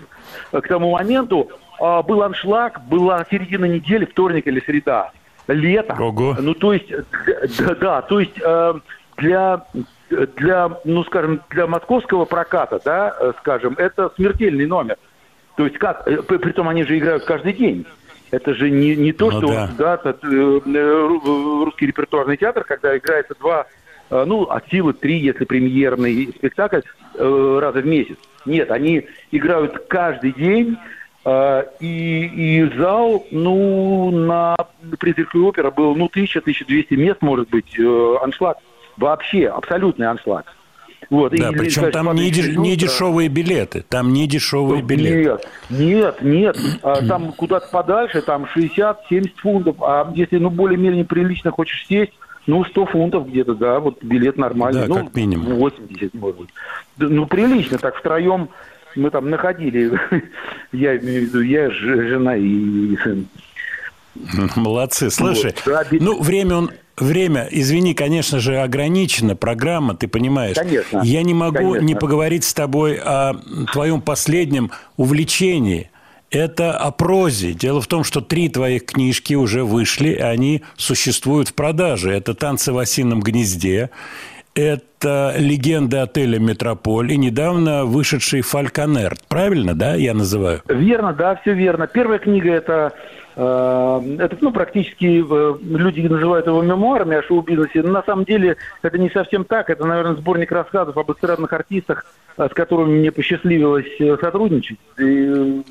К тому моменту а, был аншлаг, была середина недели, вторник или среда, лето. Ого. Ну, то есть, да, да, то есть э, для, для, ну, скажем, для московского проката, да, э, скажем, это смертельный номер. То есть как, э, при- притом они же играют каждый день. Это же не, не то, Ну что да. тот, э, э, ру- русский репертуарный театр, когда играется два, э, ну, от силы три, если премьерный спектакль, э, раза в месяц. Нет, они играют каждый день, э, и, и зал, ну, на призраке опера был, ну, 1000-1200 мест, может быть, э, аншлаг. Вообще, абсолютный аншлаг. Вот, и, Да, или, причем там не, деш- не дешевые билеты. Там не дешевые билеты. Нет, нет, нет. А, там куда-то подальше, там 60-70 фунтов. А если, ну, более-менее прилично хочешь сесть, ну, 100 фунтов где-то, да, вот билет нормальный. Да, ну, как минимум. 80, может быть. Ну, прилично, так втроем мы там находили, я имею в виду, я, жена и сын. Молодцы. Слушай, Вот, да, би- ну, время он... Время, извини, конечно же, ограничено, программа, ты понимаешь. Конечно, Я не могу конечно. не поговорить с тобой о твоем последнем увлечении. Это о прозе. Дело в том, что три твоих книжки уже вышли, и они существуют в продаже. Это «Танцы в осином гнезде», это «Легенда отеля «Метрополь» и недавно вышедший «Фальконер». Правильно, да, я называю? Верно, да, все верно. Первая книга это, это ну, практически э, люди называют его мемуарами о шоу-бизнесе. Но на самом деле это не совсем так. Это, наверное, сборник рассказов об эстрадных артистах, э, с которыми мне посчастливилось э, сотрудничать. И, э,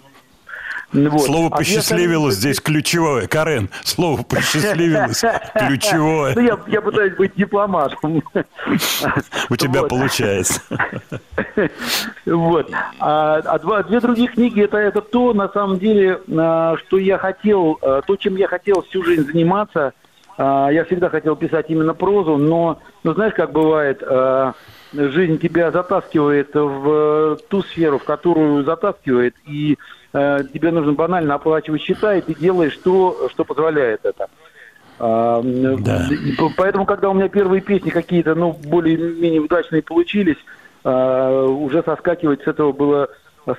вот. Слово А «посчастливилось» остальные- здесь ключевое. Карен, слово «посчастливилось» Ну, ключевое. я, я пытаюсь быть дипломатом. У тебя Вот. получается. Вот. А, а два, две других книги это, это то, на самом деле, а, что я хотел, а, то, чем я хотел всю жизнь заниматься. А, Я всегда хотел писать именно прозу, но, ну, знаешь, как бывает, жизнь тебя затаскивает в ту сферу, в которую затаскивает, и а, тебе нужно банально оплачивать счета, и ты делаешь то, что позволяет это. А, Да. Поэтому, когда у меня первые песни какие-то, ну, более-менее удачные получились, а, уже соскакивать с этого было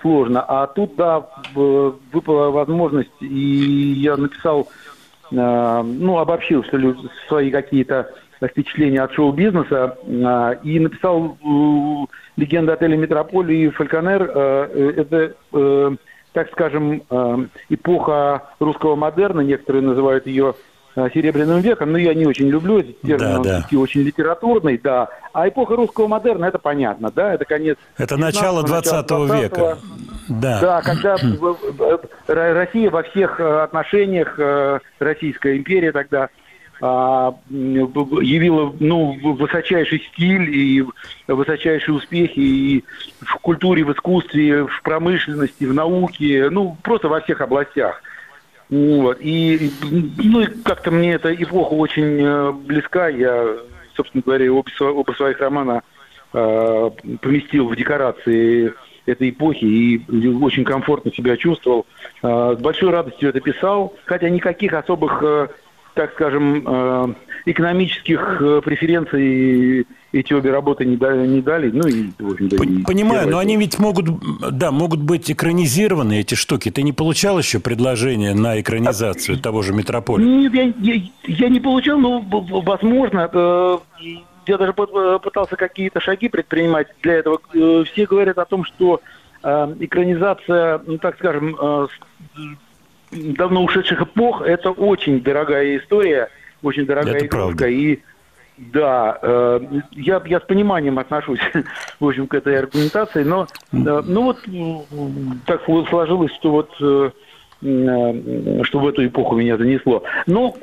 сложно. А тут, да, выпала возможность, и я написал, а, ну, обобщил, что ли, свои какие-то впечатления от шоу-бизнеса, и написал э, «Легенда отеля «Метрополь» и «Фальконер». э, Это, э, так скажем, э, эпоха русского модерна, некоторые называют ее э, серебряным веком, но я не очень люблю этот термин, Да, он да. всё-таки очень литературный, да. А эпоха русского модерна, это понятно, да, это конец Это начало 19-го, 20 века. Да. Да, когда Россия во всех э, отношениях, э, Российская империя тогда явила ну, высочайший стиль и высочайшие успехи и в культуре, в искусстве, в промышленности, в науке, ну, просто во всех областях. Вот. И, ну, и как-то мне эта эпоха очень э, близка. Я, собственно говоря, оба своих романа э, поместил в декорации этой эпохи и очень комфортно себя чувствовал. Э, с большой радостью это писал, хотя никаких особых, э, так скажем, э, экономических э, преференций эти обе работы не дали, не дали. Ну и, в общем-то, Понимаю, но они ведь могут, да, могут быть экранизированы, эти штуки. Ты не получал еще предложение на экранизацию того же «Метрополя»? Нет, я, я, я не получал, но возможно. э, я даже пыт- пытался какие-то шаги предпринимать для этого. Все говорят о том, что экранизация, ну так скажем, давно ушедших эпох, это очень дорогая история, очень дорогая Это игрушка. правда. И да, э, я, я с пониманием отношусь, в общем, к этой аргументации, но, э, ну вот так сложилось, что вот э, э, что в эту эпоху меня занесло. Но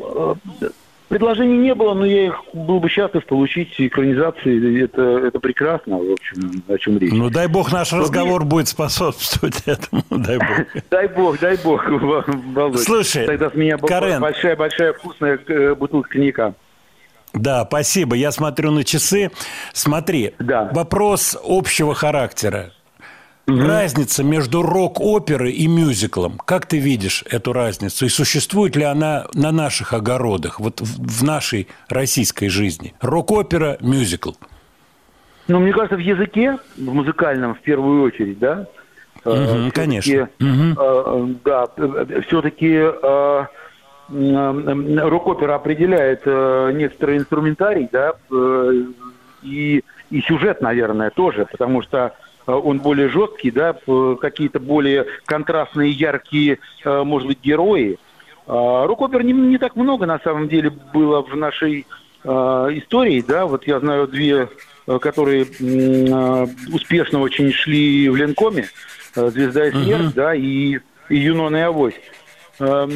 э, Предложений не было, но я их был бы счастлив получить экранизации. Это, это прекрасно, в общем, о чем речь. Ну, дай бог, наш разговор будет способствовать этому. Дай бог. Дай бог, дай бог, Володь. Слушай, Тогда с меня Карен. большая-большая вкусная э, бутылка коньяка. Да, спасибо. Я смотрю на часы. Смотри, Да. вопрос общего характера. Разница между рок-оперой и мюзиклом. Как ты видишь эту разницу? И существует ли она на наших огородах, вот в, нашей российской жизни? Рок-опера, мюзикл. Ну, мне кажется, в языке, в музыкальном в первую очередь, да? Мгм, э, всё-таки, конечно. Мгм. э, э, да, все-таки рок-опера определяет э, некоторый инструментарий, да, э, и, и сюжет, наверное, тоже, потому что э, он более жесткий, да, какие-то более контрастные, яркие, э, может быть, герои. А Рок-опер не, не так много, на самом деле, было в нашей э, истории, да, вот я знаю две, э, которые э, успешно очень шли в Ленкоме, э, «Звезда и смерть», да, и, и «Юнона и Авось». Э,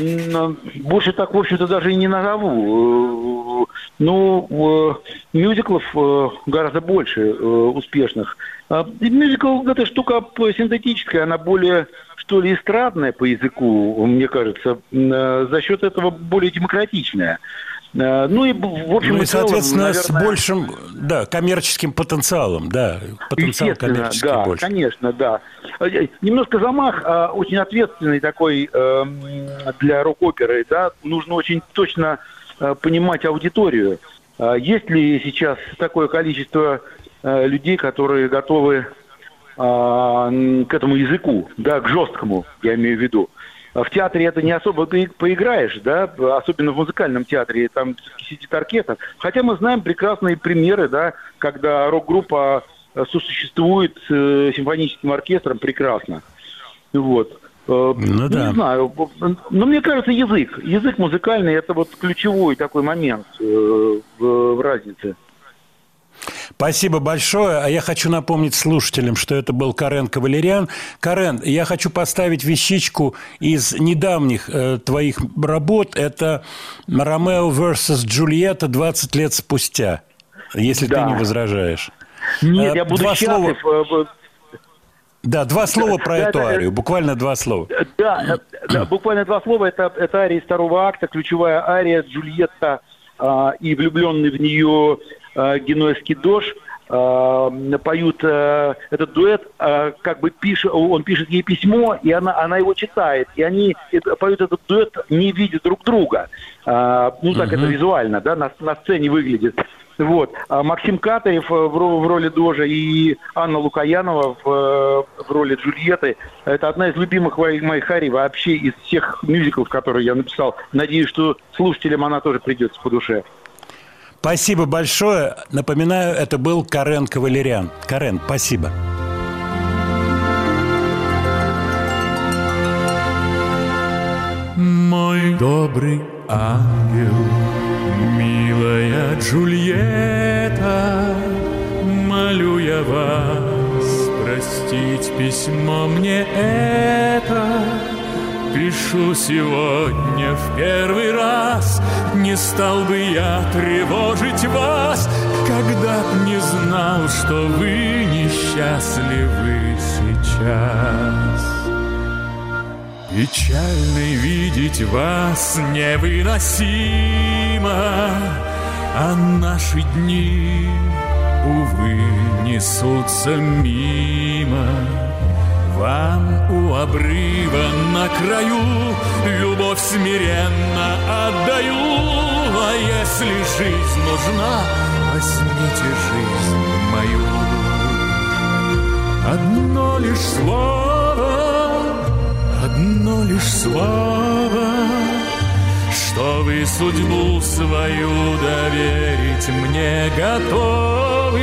Больше так, в общем-то, даже и не назову. Э, Ну, э, мюзиклов э, гораздо больше э, успешных. А, и Мюзикл – это штука синтетическая, она более, что ли, эстрадная по языку, мне кажется, э, за счет этого более демократичная. Э, Ну и, в общем Ну и, и целом, соответственно, с наверное, большим, да, коммерческим потенциалом, да, потенциал коммерческий да, больше. конечно, да. Э, Немножко замах э, очень ответственный такой эм, для рок-оперы, да. Нужно очень точно э, понимать аудиторию. Э, Есть ли сейчас такое количество э, людей, которые готовы а, к этому языку, да, к жесткому, я имею в виду. А В театре это не особо пои- поиграешь, да, особенно в музыкальном театре, там сидит оркестр. Хотя мы знаем прекрасные примеры, да, когда рок-группа э, сосуществует с э, симфоническим оркестром прекрасно. Вот. Э, Ну да. Не знаю, но мне кажется, язык, язык музыкальный, это вот ключевой такой момент э, в разнице. Спасибо большое. А я хочу напомнить слушателям, что это был Карен Кавалерян. Карен, я хочу поставить вещичку из недавних э, твоих работ. Это «Ромео vs. Джульетта 20 лет спустя», если Да. ты не возражаешь. Нет, Э, я буду два слова, счастлив. э, в- да, два слова про Да, эту да, арию, буквально два слова. Да, э, да, буквально два слова. Это, это ария из второго акта, ключевая ария Джульетта а, и влюбленный в нее а, генуэзский дож а, поют а, этот дуэт, как бы пишет, он пишет ей письмо, и она, она его читает, и они поют этот дуэт, не видя друг друга. Ну, так это визуально, да, на, на сцене выглядит. Вот. А Максим Катарев э, в, ро- в роли Дожа и Анна Лукаянова в, э, в роли Джульетты. Это одна из любимых моих арий вообще из всех мюзиклов, которые я написал. Надеюсь, что слушателям она тоже придется по душе. Спасибо большое. Напоминаю, это был Карен Кавалерян. Карен, спасибо. Мой добрый ангел, милая Джульетта, молю я вас простить письмо мне это. Пишу сегодня в первый раз, не стал бы я тревожить вас, когда б не знал, что вы несчастливы сейчас. Печальной видеть вас невыносимо, А наши дни, увы, несутся мимо. Вам у обрыва на краю Любовь смиренно отдаю, А если жизнь нужна, возьмите жизнь мою. Одно лишь слово, одно лишь слово, что вы судьбу свою доверить мне готовы,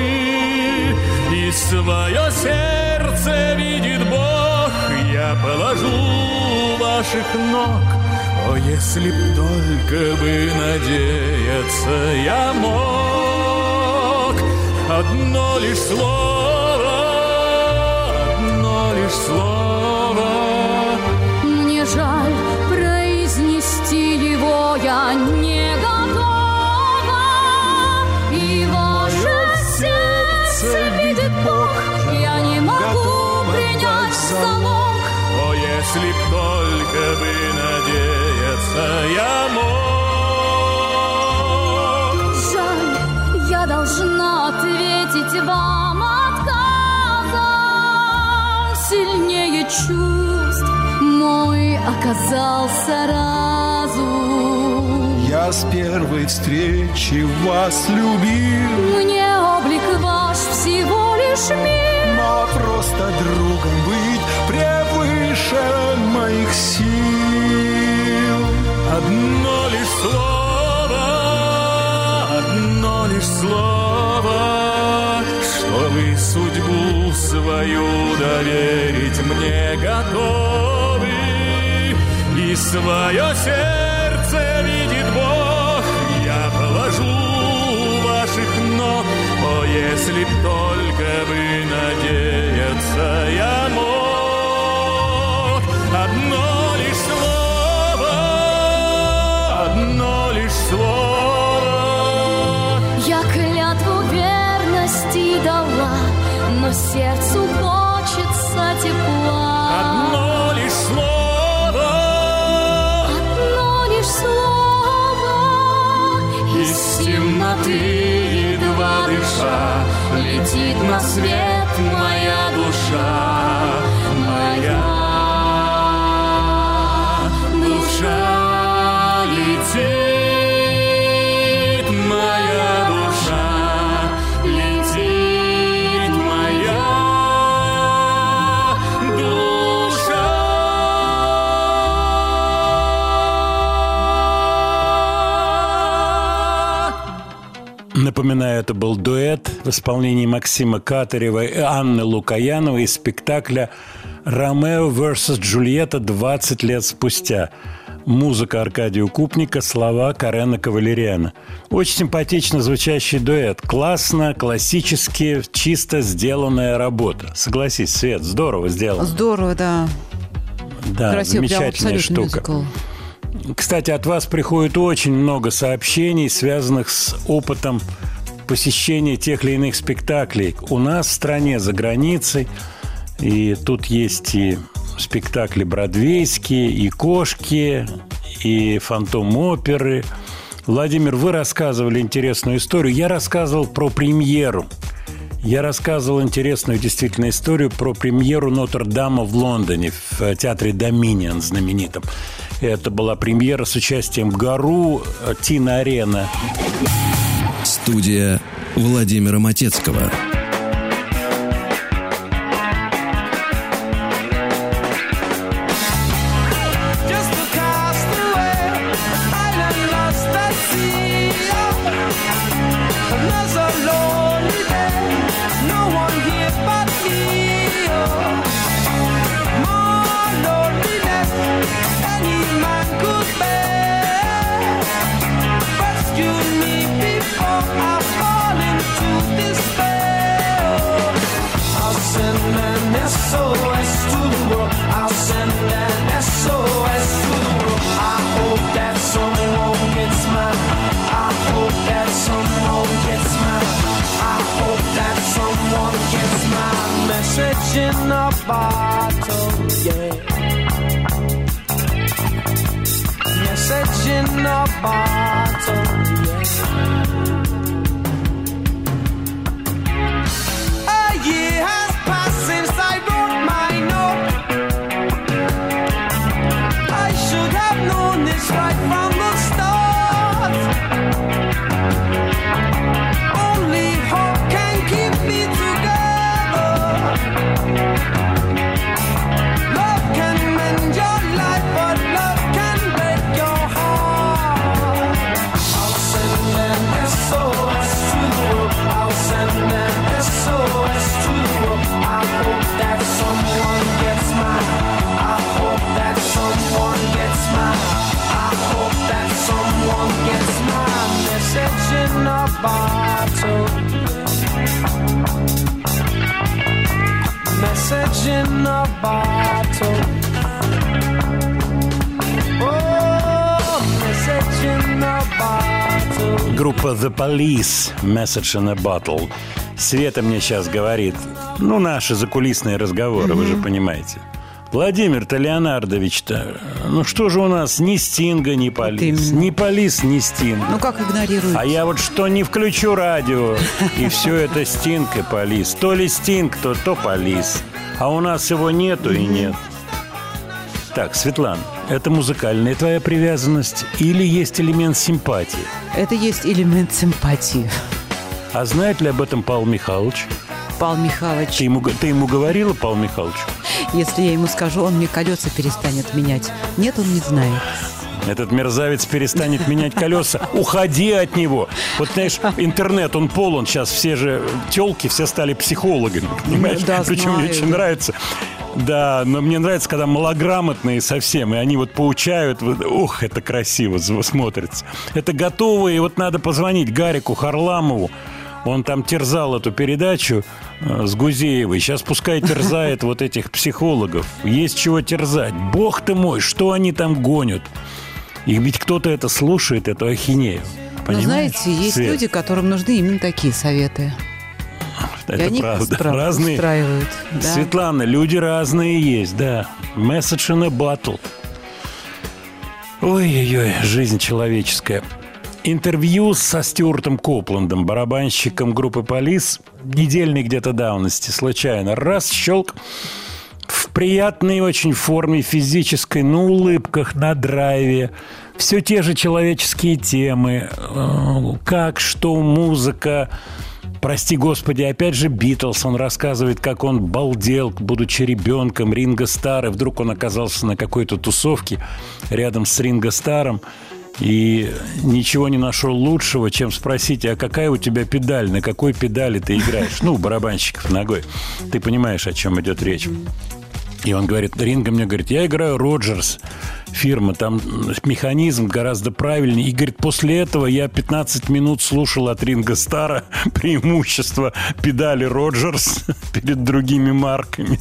и свое сердце видит Бог, я положу ваших ног. О, если б только бы надеяться я мог, одно лишь слово, одно лишь слово. Мне жаль произнести его, я не готова. Если б только бы надеяться я мог. Жаль, я должна ответить вам отказом. Сильнее чувств мой оказался разум. Я с первой встречи вас любил, Мне облик ваш всего лишь мир. Но просто другом быть превыше моих сил. Одно лишь слово, одно лишь слово, что вы судьбу свою доверить мне готовы. И свое сердце видит Бог, я положу ваших ног. О, если б только бы надеяться я мог. Одно лишь слово, одно лишь слово. Я клятву верности дала Но сердцу хочется тепла. Одно лишь слово, Одно лишь слово. Из темноты едва дыша летит на свет моя душа, моя Напоминаю, это был дуэт в исполнении Максима Катарева и Анны Лукаяновой из спектакля «Ромео vs. Джульетта» 20 лет спустя. Музыка Аркадия Укупника, слова Карена Кавалериана. Очень симпатично звучащий дуэт. Классно, классически, чисто сделанная работа. Согласись, Свет, здорово сделано. Здорово, да. Да, Красиво, прям замечательная абсолютно штука. мюзикл. Кстати, от вас приходит очень много сообщений, связанных с опытом посещения тех или иных спектаклей у нас в стране, за границей. И тут есть и спектакли бродвейские, и кошки, и фантом оперы. Владимир, вы рассказывали интересную историю. Я рассказывал про премьеру. Я рассказывал интересную действительно историю про премьеру Нотр-Дама в Лондоне, в театре Доминион знаменитом. Это была премьера с участием Гару, Тина Арена. Студия Владимира Матецкого. far. In a bottle. Oh, message in a bottle. группа The Police, Message in a Bottle. Света мне сейчас говорит, ну, наши закулисные разговоры, вы же понимаете. Владимир-то Леонардович-то, ну что же у нас ни Стинга, ни Полис, именно. ни Полис, ни Стинг. Ну как игнорируют? А я вот что не включу радио, и все это Стинг и Полис. То ли Стинг, то, то Полис. А у нас его нету и нет. Так, Светлана, это музыкальная твоя привязанность или есть элемент симпатии? Это есть элемент симпатии. А знает ли об этом Павел Михайлович? Павел Михайлович, Ты ему, ты ему говорила, Павел Михайлович? Если я ему скажу, он мне колеса перестанет менять. Нет, он не знает. Этот мерзавец перестанет менять колеса. Уходи от него. Вот, знаешь, интернет, он полон. Сейчас все же телки, все стали психологами. Понимаешь? Да, Причем мне знаю. очень нравится. Да, но мне нравится, когда малограмотные совсем, и они вот поучают. вот, Ух, это красиво смотрится. Это готовые, вот надо позвонить Гарику Харламову. Он там терзал эту передачу э, с Гузеевой. Сейчас пускай терзает вот этих психологов. Есть чего терзать. Бог ты мой, что они там гонят? И ведь кто-то это слушает, эту ахинею. Но Понимаешь? знаете, есть Свет, люди, которым нужны именно такие советы. это и они правда. устра- Разные. устраивают. да. Светлана, люди разные есть, да. Message in a bottle. Ой-ой-ой, жизнь человеческая. Интервью со Стюартом Копландом, барабанщиком группы «Полис», недельной где-то давности, случайно. Раз, щелк, в приятной очень форме физической, на улыбках, на драйве. Все те же человеческие темы. Э, Как, что, музыка. Прости господи, опять же Битлз. Он рассказывает, как он балдел, будучи ребенком, Ринго Стар. И вдруг он оказался на какой-то тусовке рядом с Ринго Старом. И ничего не нашел лучшего, чем спросить, а какая у тебя педаль, на какой педали ты играешь? Ну, барабанщиков ногой. Ты понимаешь, о чем идет речь. И он говорит, Ринго мне говорит, я играю Роджерс, фирма, там механизм гораздо правильнее. И говорит, после этого я 15 минут слушал от Ринго Стара преимущество педали Роджерс перед другими марками.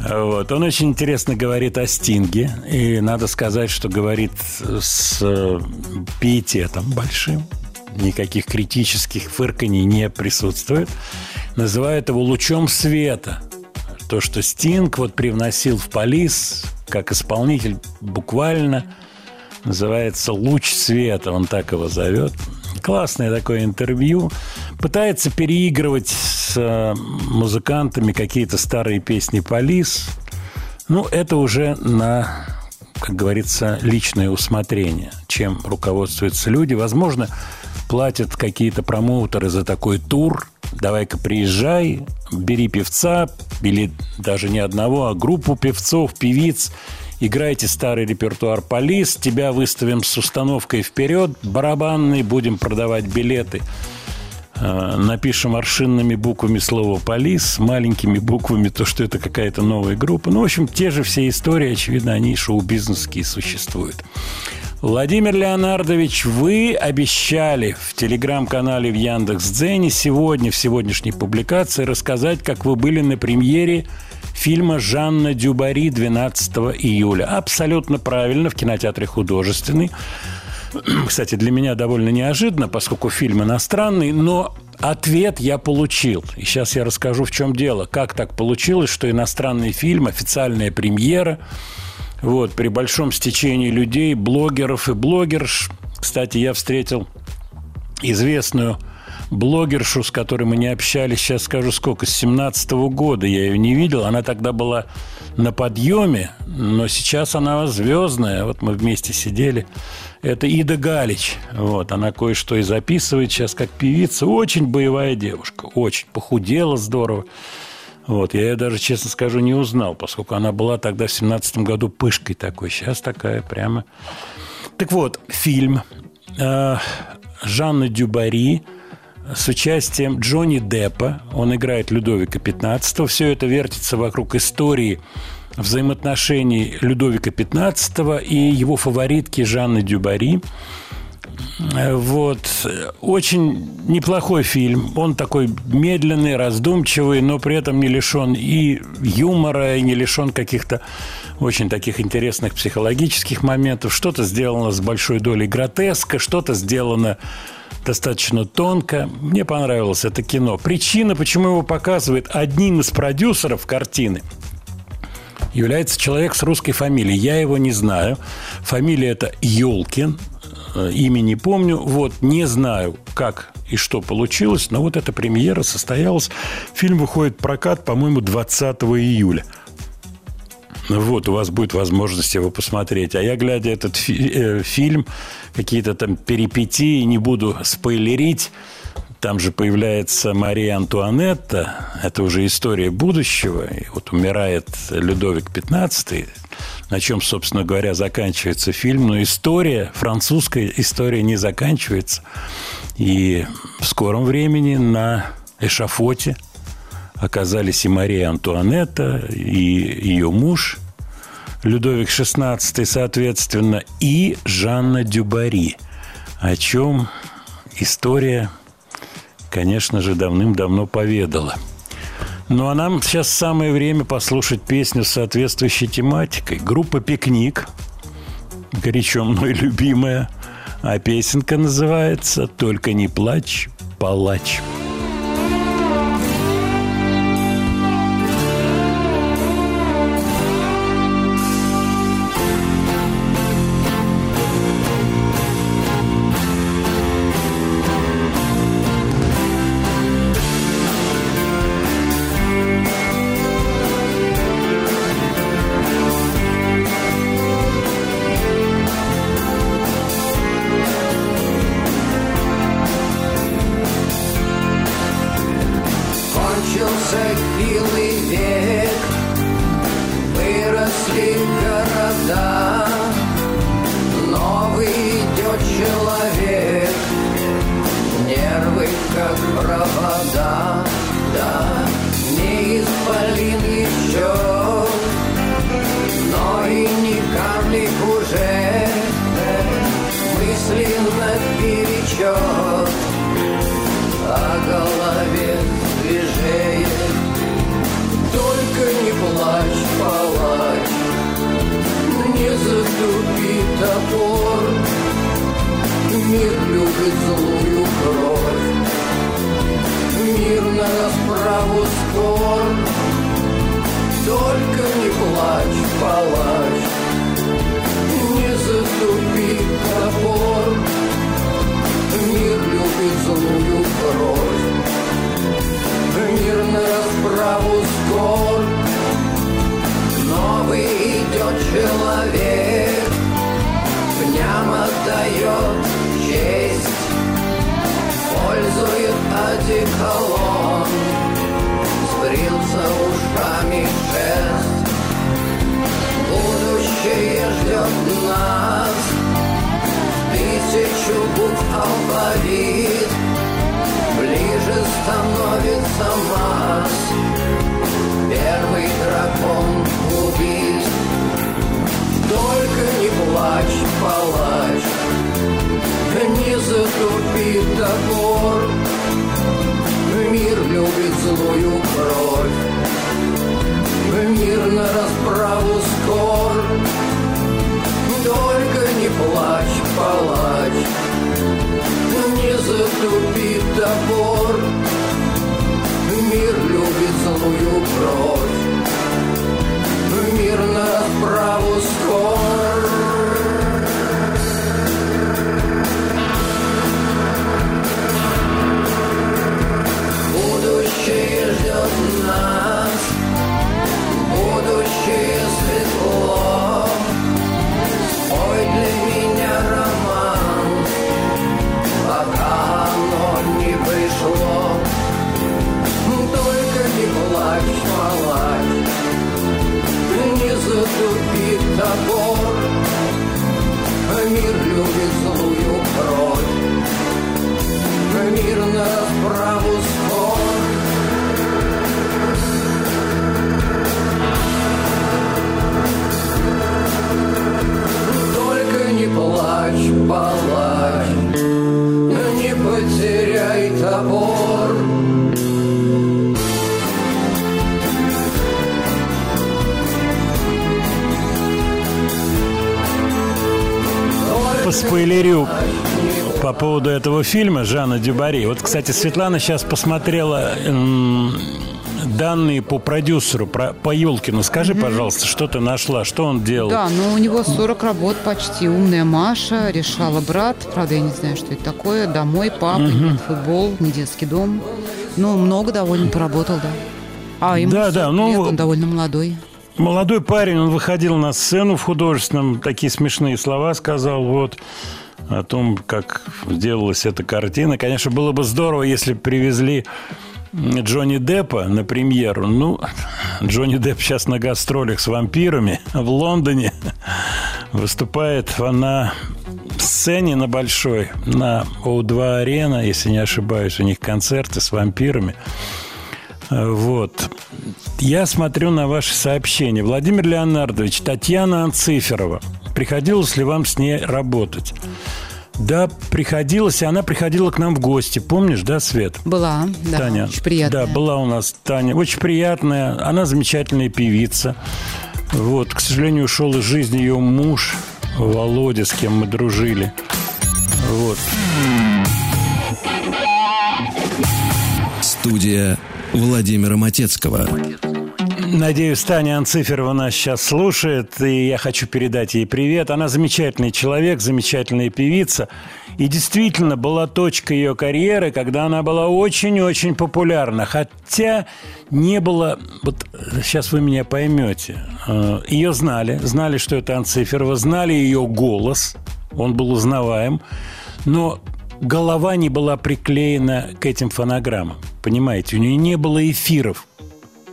Вот. Он очень интересно говорит о Стинге. И надо сказать, что говорит с э, пиететом большим. Никаких критических фырканий не присутствует. Называет его лучом света. То, что Стинг вот привносил в полис, как исполнитель, буквально называется «Луч света», он так его зовет. Классное такое интервью. Пытается переигрывать с э, музыкантами какие-то старые песни полис. Ну, это уже на, как говорится, личное усмотрение, чем руководствуются люди. Возможно, платят какие-то промоутеры за такой тур. Давай-ка приезжай, бери певца, или даже не одного, а группу певцов, певиц. Играйте старый репертуар полис, тебя выставим с установкой вперед, барабанный, будем продавать билеты. Э, Напишем аршинными буквами слово «полис», маленькими буквами то, что это какая-то новая группа. Ну, в общем, те же все истории, очевидно, они шоу-бизнесские существуют. Владимир Леонардович, вы обещали в телеграм-канале в Яндекс.Дзене сегодня, в сегодняшней публикации, рассказать, как вы были на премьере фильма Жанна Дюбари 12 июля. Абсолютно правильно, в кинотеатре художественный. Кстати, для меня довольно неожиданно, поскольку фильм иностранный, но ответ я получил. И сейчас я расскажу, в чем дело. Как так получилось, что иностранный фильм, официальная премьера, вот, при большом стечении людей, блогеров и блогерш. Кстати, я встретил известную блогершу, с которой мы не общались, сейчас скажу сколько, с 17 года я ее не видел. Она тогда была на подъеме, но сейчас она звездная. Вот мы вместе сидели. Это Ида Галич. Вот, она кое-что и записывает сейчас как певица. Очень боевая девушка. Очень. Похудела здорово. Вот, я ее даже, честно скажу, не узнал, поскольку она была тогда в 17 году пышкой такой. Сейчас такая прямо... Так вот, фильм э, Жанны Дюбари с участием Джонни Деппа. Он играет Людовика XV. Все это вертится вокруг истории взаимоотношений Людовика XV и его фаворитки Жанны Дюбари. Вот. Очень неплохой фильм. Он такой медленный, раздумчивый, но при этом не лишен и юмора, и не лишен каких-то очень таких интересных психологических моментов. Что-то сделано с большой долей гротеска, что-то сделано достаточно тонко. Мне понравилось это кино. Причина, почему его показывает одним из продюсеров картины, является человек с русской фамилией. Я его не знаю. Фамилия это Ёлкин. Э, Имя не помню. Вот, не знаю, как и что получилось. Но вот эта премьера состоялась. Фильм выходит в прокат, по-моему, 20 июля. Вот, у вас будет возможность его посмотреть. А я, глядя этот фи- э, фильм, какие-то там перипетии, не буду спойлерить, там же появляется Мария Антуанетта. Это уже история будущего. И вот умирает Людовик XV, на чем, собственно говоря, заканчивается фильм. Но история, французская история не заканчивается. И в скором времени на эшафоте оказались и Мария Антуанетта, и ее муж Людовик XVI, соответственно, и Жанна Дюбари, о чем история, конечно же, давным-давно поведала. Ну, а нам сейчас самое время послушать песню с соответствующей тематикой. Группа «Пикник», горячо мной любимая, а песенка называется «Только не плачь, палач». Кончился этого фильма Жанна Дюбари. Вот, кстати, Светлана сейчас посмотрела данные по продюсеру, про, по Елкину. Скажи, пожалуйста, что ты нашла, что он делал? Да, ну у него 40 работ почти. «Умная Маша», «Решала брат». Правда, я не знаю, что это такое. «Домой», «Папа», Мгм. «Футбол», «Не детский дом». Ну, много довольно поработал, да. А ему Да, да, 40 ну, лет, он довольно молодой. Молодой парень, он выходил на сцену в художественном, такие смешные слова сказал, вот, о том, как сделалась эта картина. Конечно, было бы здорово, если привезли Джонни Деппа на премьеру. Ну, Джонни Депп сейчас на гастролях с вампирами в Лондоне. Выступает на сцене на большой, на О2 Арена, если не ошибаюсь, у них концерты с вампирами. Вот. Я смотрю на ваши сообщения. Владимир Леонардович, Татьяна Анциферова. Приходилось ли вам с ней работать? Да, приходилось, и она приходила к нам в гости. Помнишь, да, Свет? Была, да, Таня. очень приятная. Да, была у нас Таня. Очень приятная. Она замечательная певица. Вот, к сожалению, ушел из жизни ее муж Володя, с кем мы дружили. Вот. Студия Владимира Матецкого. Надеюсь, Таня Анциферова нас сейчас слушает, и я хочу передать ей привет. Она замечательный человек, замечательная певица. И действительно была точка ее карьеры, когда она была очень-очень популярна. Хотя не было... Вот сейчас вы меня поймете. Э, Ее знали, знали, что это Анциферова, знали ее голос. Он был узнаваем. Но голова не была приклеена к этим фонограммам. Понимаете, у нее не было эфиров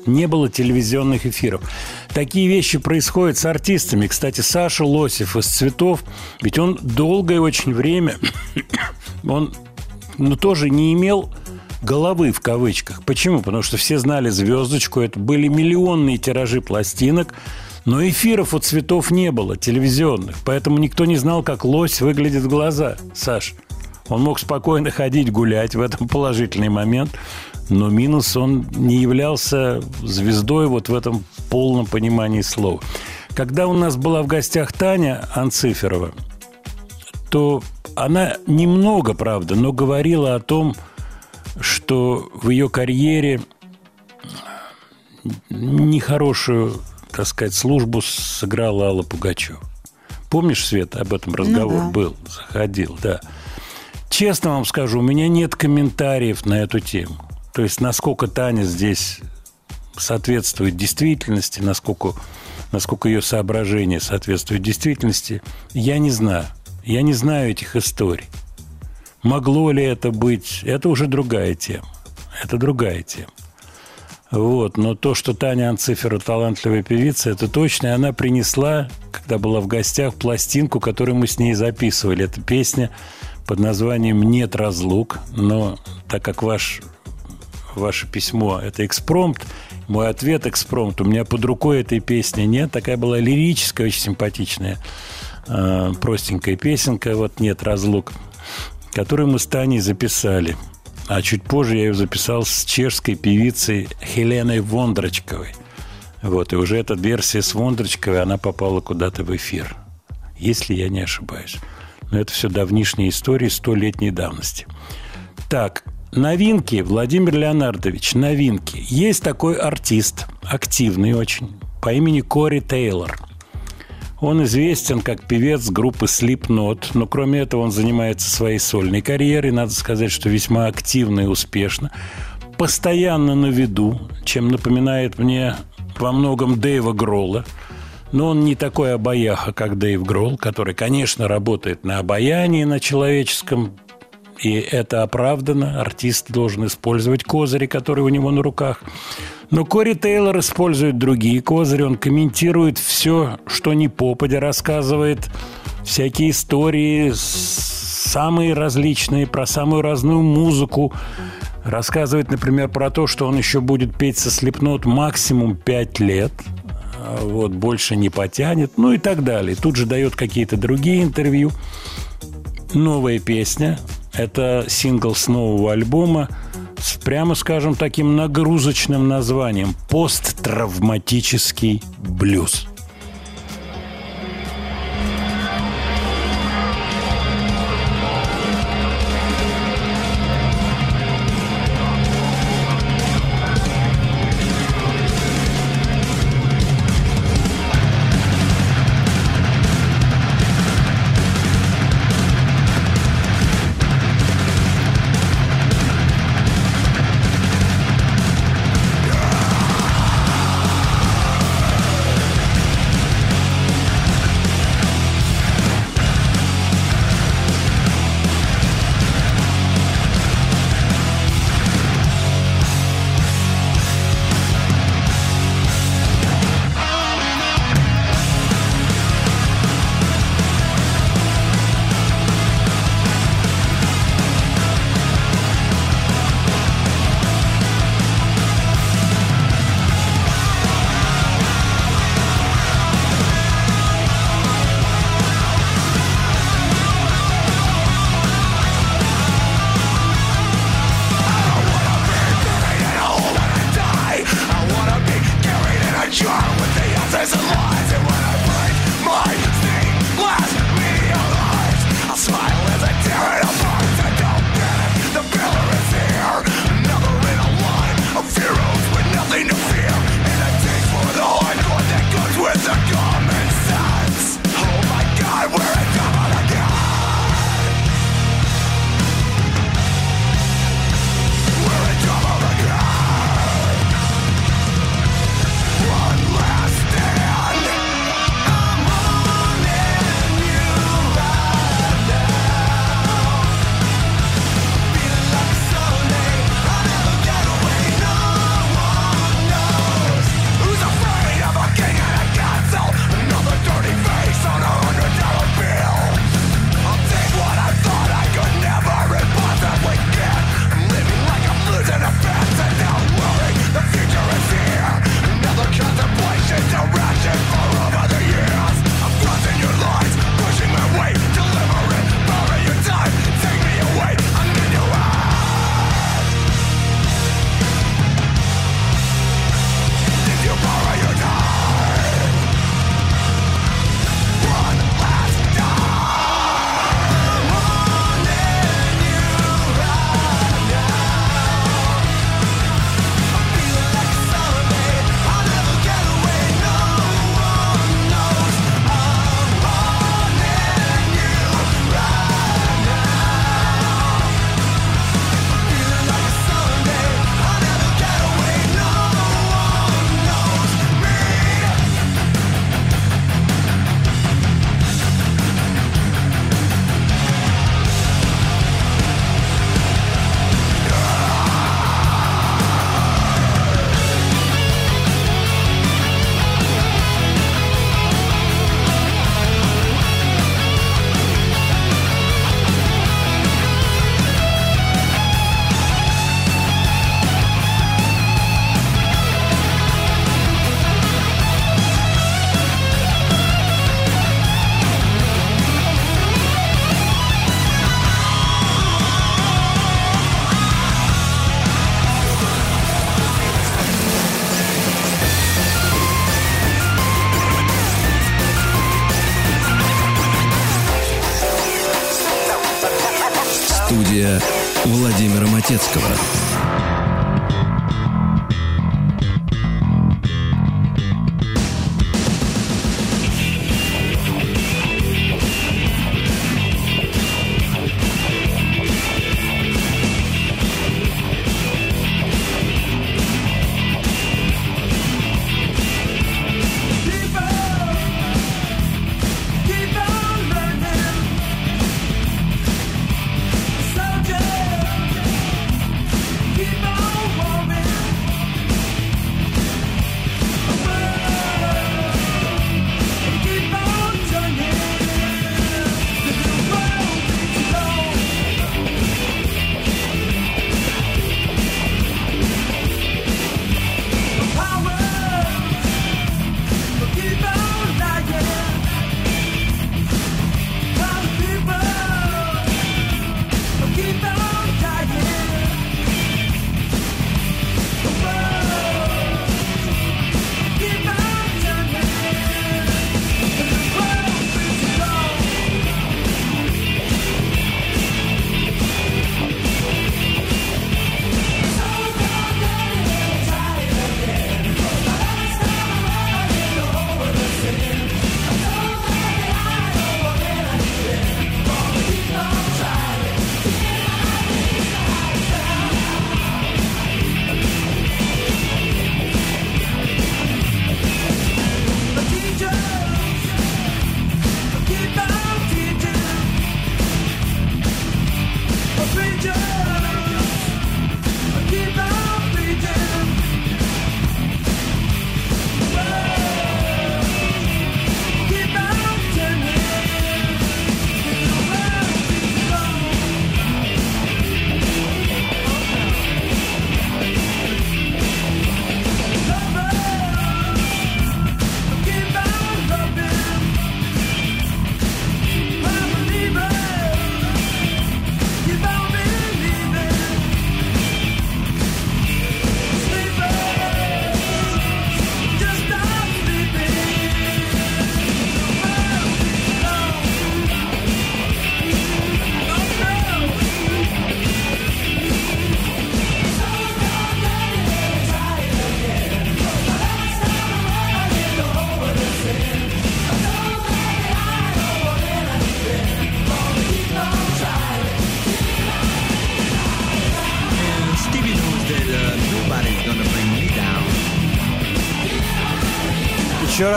не было телевизионных эфиров. Такие вещи происходят с артистами. Кстати, Саша Лосев из «Цветов», ведь он долгое очень время, он ну, тоже не имел головы в кавычках. Почему? Потому что все знали звездочку, это были миллионные тиражи пластинок, но эфиров у цветов не было, телевизионных. Поэтому никто не знал, как лось выглядит в глаза. Саш, он мог спокойно ходить, гулять в этом положительный момент, но минус он не являлся звездой вот в этом полном понимании слова. Когда у нас была в гостях Таня Анциферова, то она немного, правда, но говорила о том, что в ее карьере нехорошую, так сказать, службу сыграла Алла Пугачева. Помнишь, Свет, об этом разговор да. был, заходил, да. Честно вам скажу, у меня нет комментариев на эту тему. То есть, насколько Таня здесь соответствует действительности, насколько, насколько ее соображения соответствуют действительности, я не знаю. Я не знаю этих историй. Могло ли это быть, это уже другая тема. Это другая тема. Вот. Но то, что Таня Анцифера талантливая певица, это точно. И она принесла, когда была в гостях, пластинку, которую мы с ней записывали. Это песня под названием «Нет разлук». Но так как ваш, ваше письмо – это экспромт, мой ответ экспромт, у меня под рукой этой песни нет. Такая была лирическая, очень симпатичная, э, простенькая песенка «Вот нет разлук», которую мы с Таней записали. А чуть позже я ее записал с чешской певицей Хеленой Вондрочковой. Вот, и уже эта версия с Вондрочковой, она попала куда-то в эфир. Если я не ошибаюсь. Но это все давнишние истории столетней давности. Так, новинки, Владимир Леонардович, новинки. Есть такой артист, активный очень, по имени Кори Тейлор. Он известен как певец группы Slipknot, но кроме этого он занимается своей сольной карьерой, надо сказать, что весьма активно и успешно. Постоянно на виду, чем напоминает мне во многом Дэйва Гролла. Но он не такой обаяха, как Дэйв Гролл, который, конечно, работает на обаянии, на человеческом, и это оправдано. Артист должен использовать козыри, которые у него на руках. Но Кори Тейлор использует другие козыри. Он комментирует все, что не попадя, рассказывает всякие истории, самые различные, про самую разную музыку. Рассказывает, например, про то, что он еще будет петь со Слепнот максимум 5 лет. А Вот, больше не потянет, ну и так далее. Тут же дает какие-то другие интервью. Новая песня. Это сингл с нового альбома с, прямо скажем, таким нагрузочным названием «Посттравматический блюз».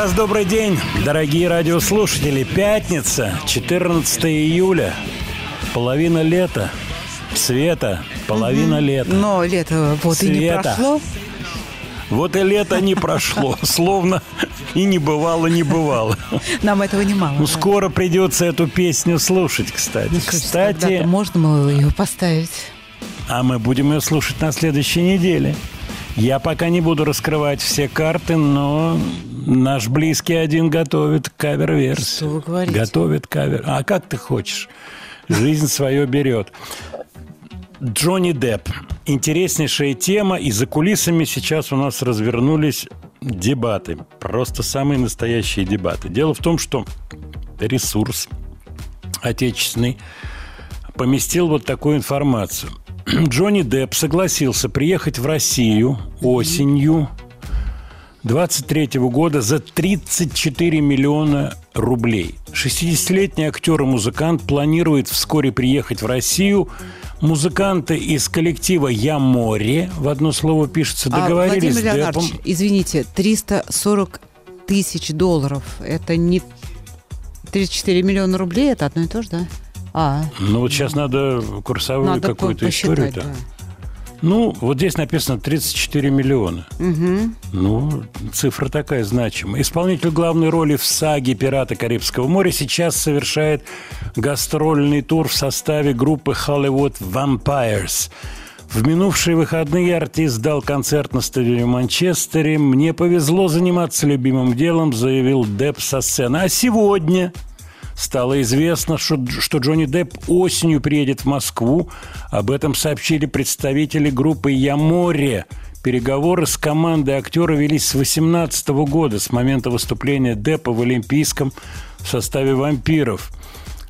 Раз добрый день, дорогие радиослушатели. Пятница, 14 июля, половина лета. Света, половина лета. Но лето вот и не Света. прошло. Вот и лето не прошло, словно и не бывало, не бывало. Нам этого немало. Ну, да. скоро придется эту песню слушать, кстати. Слушайте, Кстати, можно было ее поставить. а мы будем ее слушать на следующей неделе. Я пока не буду раскрывать все карты, но наш близкий один готовит кавер-версию. Что вы говорите? Готовит кавер. А как ты хочешь? Жизнь свое берет. Джонни Депп. Интереснейшая тема, и за кулисами сейчас у нас развернулись дебаты. Просто самые настоящие дебаты. Дело в том, что ресурс отечественный поместил вот такую информацию. Джонни Депп согласился приехать в Россию осенью 23 года за 34 миллиона рублей. 60-летний актер и музыкант планирует вскоре приехать в Россию. Музыканты из коллектива «Я море» в одно слово пишется, А, договорились Владимир с Деппом. Леонардович, извините, 340 тысяч долларов. Это не 34 миллиона рублей, это одно и то же, да? А, Ну вот сейчас надо курсовую какую-то историю. да. Ну, вот здесь написано 34 миллиона. Мгм. Ну, цифра такая значимая. Исполнитель главной роли в саге «Пираты Карибского моря» сейчас совершает гастрольный тур в составе группы Hollywood Vampires. В минувшие выходные артист дал концерт на стадионе в Манчестере. «Мне повезло заниматься любимым делом», заявил Депп со сцены. А сегодня Стало известно, что, что Джонни Депп осенью приедет в Москву. Об этом сообщили представители группы «Я море». Переговоры с командой актера велись с 2018 года, с момента выступления Деппа в Олимпийском в составе «Вампиров».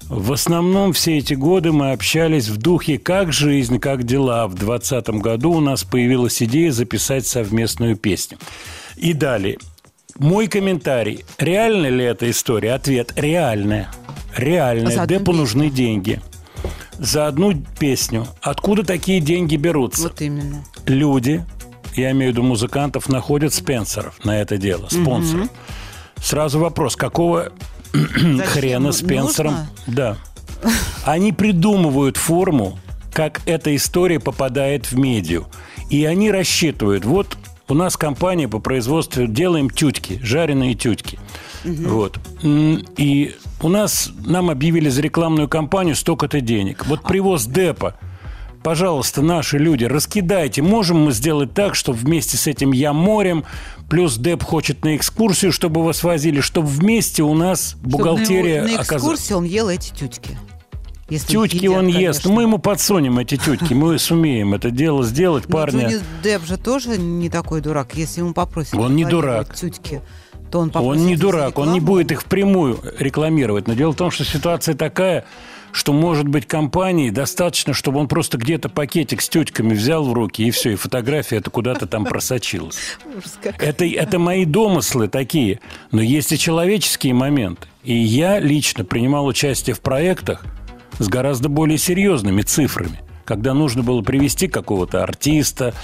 В основном все эти годы мы общались в духе «как жизнь, как дела». В 2020 году у нас появилась идея записать совместную песню. И далее. Мой комментарий. Реальна ли эта история? Ответ. Реальная. Реальная. Одну Депу нужны деньги. За одну песню. Откуда такие деньги берутся? Вот именно. люди, я имею в виду музыкантов, находят спенсоров на это дело, спонсоров. Сразу вопрос, какого хрена спенсором? нужно? Да. Они придумывают форму, как эта история попадает в медиа. И они рассчитывают, вот у нас компания по производству делаем тютьки, жареные тютьки. Вот. М, И у нас нам объявили за рекламную кампанию столько-то денег. Вот привоз депа. Пожалуйста, наши люди, раскидайте. Можем мы сделать так, чтобы вместе с этим я морем, плюс Деп хочет на экскурсию, чтобы вас возили, чтобы вместе у нас бухгалтерия Чтобы на, на оказалась. экскурсии он ел эти тютьки. Если Тютьки едят, он ест. конечно. Мы ему подсунем эти тютьки. Мы сумеем это дело сделать, Но парня. Джонни Депп же тоже не такой дурак. Если ему попросят... Он не дурак. Тютьки, то он Он не дурак, он не будет их впрямую рекламировать. Но дело в том, что ситуация такая, что, может быть, компании достаточно, чтобы он просто где-то пакетик с тютками взял в руки, и все, и фотография это куда-то там просочилась. Это, это мои домыслы такие. Но есть и человеческие моменты. И я лично принимал участие в проектах с гораздо более серьезными цифрами. Когда нужно было привести какого-то артиста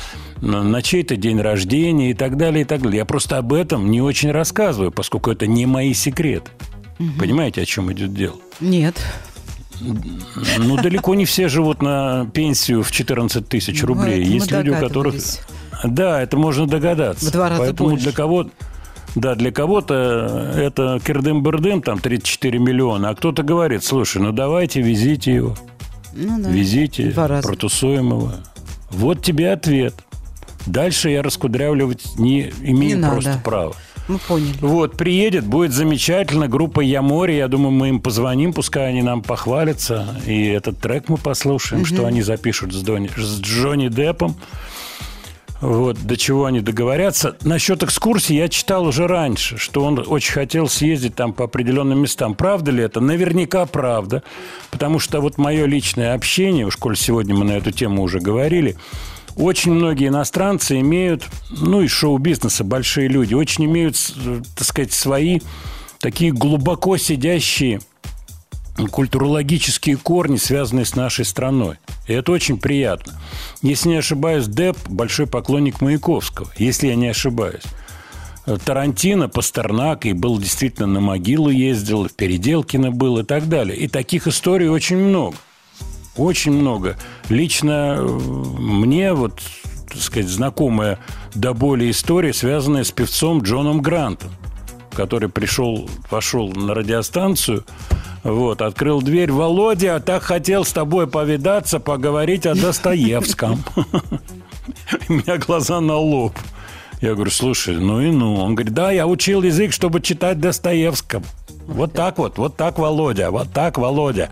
на, чей-то день рождения и так далее, и так далее. Я просто об этом не очень рассказываю, поскольку это не мои секреты. Понимаете, о чем идет дело? Нет. Ну, далеко не все живут на пенсию в 14 тысяч Ну, рублей. мы Есть люди, у которых... Да, это можно догадаться. В два раза Поэтому больше. для кого да, для кого-то это кирдым-бырдым, там 34 миллиона, а кто-то говорит, слушай, ну давайте, везите его, Ну да. везите, протусуем его. Вот тебе ответ. Дальше я раскудрявливать не имею Не просто надо. права. Мы поняли. Вот, приедет, будет замечательно. Группа «Я море». Я думаю, мы им позвоним, пускай они нам похвалятся. И этот трек мы послушаем, что они запишут с, Дони- с Джонни Деппом. Вот, до чего они договорятся. Насчет экскурсии я читал уже раньше, что он очень хотел съездить там по определенным местам. Правда ли это? Наверняка правда. Потому что вот мое личное общение, уж коль сегодня мы на эту тему уже говорили, очень многие иностранцы имеют, ну, из шоу-бизнеса большие люди, очень имеют, э, так сказать, свои такие глубоко сидящие культурологические корни, связанные с нашей страной. И это очень приятно. Если не ошибаюсь, Депп – большой поклонник Маяковского, если я не ошибаюсь. Э, Тарантино, Пастернак, и был действительно на могилу ездил, в Переделкино был и так далее. И таких историй очень много. Очень много. Лично э, мне вот, так сказать, знакомая до боли история, связанная с певцом Джоном Грантом, который пришел, пошел на радиостанцию, вот, открыл дверь. Володя, так хотел с тобой повидаться, поговорить о Достоевском. У меня глаза на лоб. Я говорю, слушай, ну и ну. Он говорит, да, я учил язык, чтобы читать Достоевского. Вот так вот, вот так, Володя, вот так, Володя.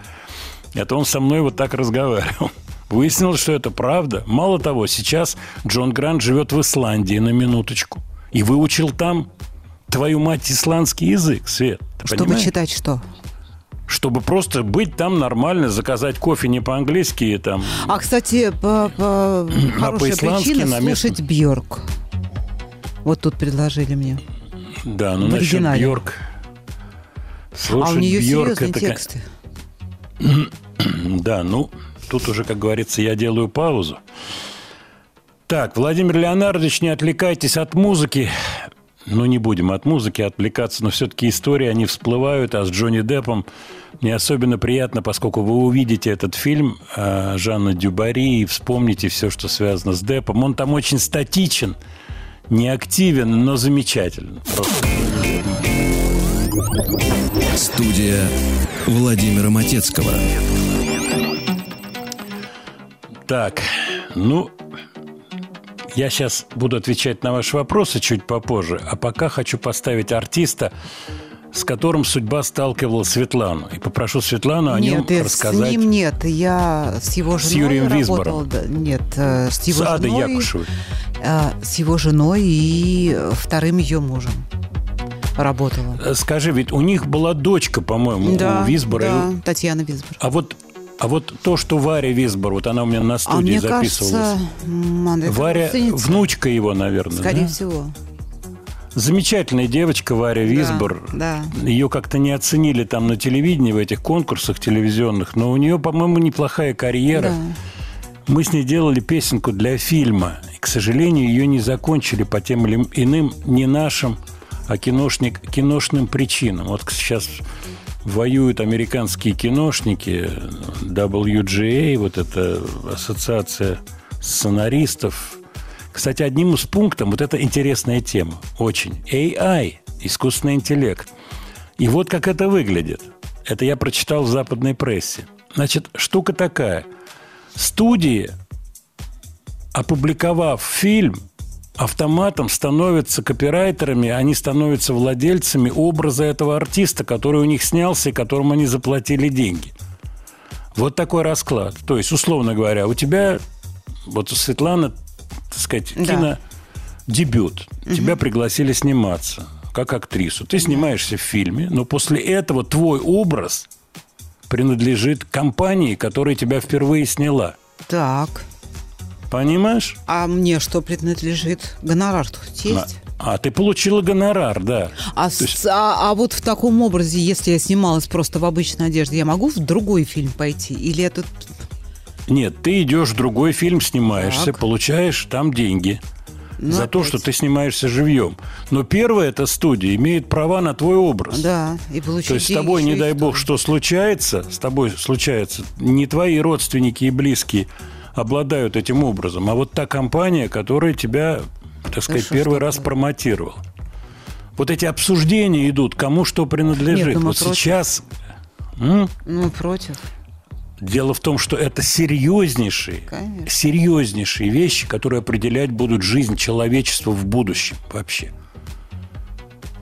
Это он со мной вот так разговаривал. Выяснилось, что это правда. Мало того, сейчас Джон Грант живет в Исландии на минуточку. И выучил там, твою мать, исландский язык, Свет. Чтобы понимаешь? читать что? Чтобы просто быть там нормально, заказать кофе не по-английски и там... А, кстати, по, по- хорошая по-исландски причина на слушать Бьорк. Вот тут предложили мне. Да, ну насчет. Бьорк. а Слушать у нее Бьорк серьезные это, тексты. Да, ну, тут уже, как говорится, я делаю паузу. Так, Владимир Леонардович, не отвлекайтесь от музыки. Ну, не будем от музыки отвлекаться, но все-таки истории, они всплывают, а с Джонни Деппом мне особенно приятно, поскольку вы увидите этот фильм э, Жанна Дюбари и вспомните все, что связано с Деппом. Он там очень статичен, не активен, но замечателен. Просто. Студия Владимира Матецкого. Так, ну, я сейчас буду отвечать на ваши вопросы чуть попозже, а пока хочу поставить артиста, с которым судьба сталкивала Светлану. И попрошу Светлану о нем Нет, э, рассказать. с ним нет. Я с его С женой Юрием работала. Нет, э, с его С Адой женой. Якушевой. э, С его женой и вторым ее мужем. работала. Скажи, ведь у них была дочка, по-моему, Да, у Висбора. да, Татьяна Висбор. А вот, а вот то, что Варя Висбор, вот она у меня на А студии мне записывалась. кажется, Варя, внучка его, наверное. Скорее да? всего. Замечательная девочка Варя Висбор. да. Ее как-то не оценили там на телевидении, в этих конкурсах телевизионных, но у нее, по-моему, неплохая карьера. Да. Мы с ней делали песенку для фильма. И, к сожалению, ее не закончили по тем или иным, не нашим, а киношник, киношным причинам. Вот сейчас воюют американские киношники, WGA, вот эта ассоциация сценаристов. Кстати, одним из пунктов, вот это интересная тема, очень. AI, искусственный интеллект. И вот как это выглядит. Это я прочитал в западной прессе. Значит, штука такая. Студии, опубликовав фильм, автоматом становятся копирайтерами, они становятся владельцами образа этого артиста, который у них снялся и которому они заплатили деньги. Вот такой расклад. То есть, условно говоря, у тебя, вот у Светланы, так сказать, Да. кинодебют. Тебя пригласили сниматься как актрису. Ты снимаешься в фильме, но после этого твой образ принадлежит компании, которая тебя впервые сняла. Так. Понимаешь? А мне что принадлежит? Гонорар тут есть? А, ты получила гонорар, да. А, с- а- а вот в таком образе, если я снималась просто в обычной одежде, я могу в другой фильм пойти? Или это... Нет, ты идешь в другой фильм, снимаешься, Так. получаешь там деньги. Ну, за то, опять. что ты снимаешься живьем. Но первая эта студия имеет права на твой образ. Да, и получить То есть с тобой, не дай бог, что случается, с тобой случается, не твои родственники и близкие обладают этим образом, а вот та компания, которая тебя, так сказать, что первый раз промотировала. Вот эти обсуждения идут, кому что принадлежит. Нет, ну вот против. сейчас м, Ну, против. дело в том, что это серьезнейшие, Конечно. серьезнейшие вещи, которые определять будут жизнь человечества в будущем вообще.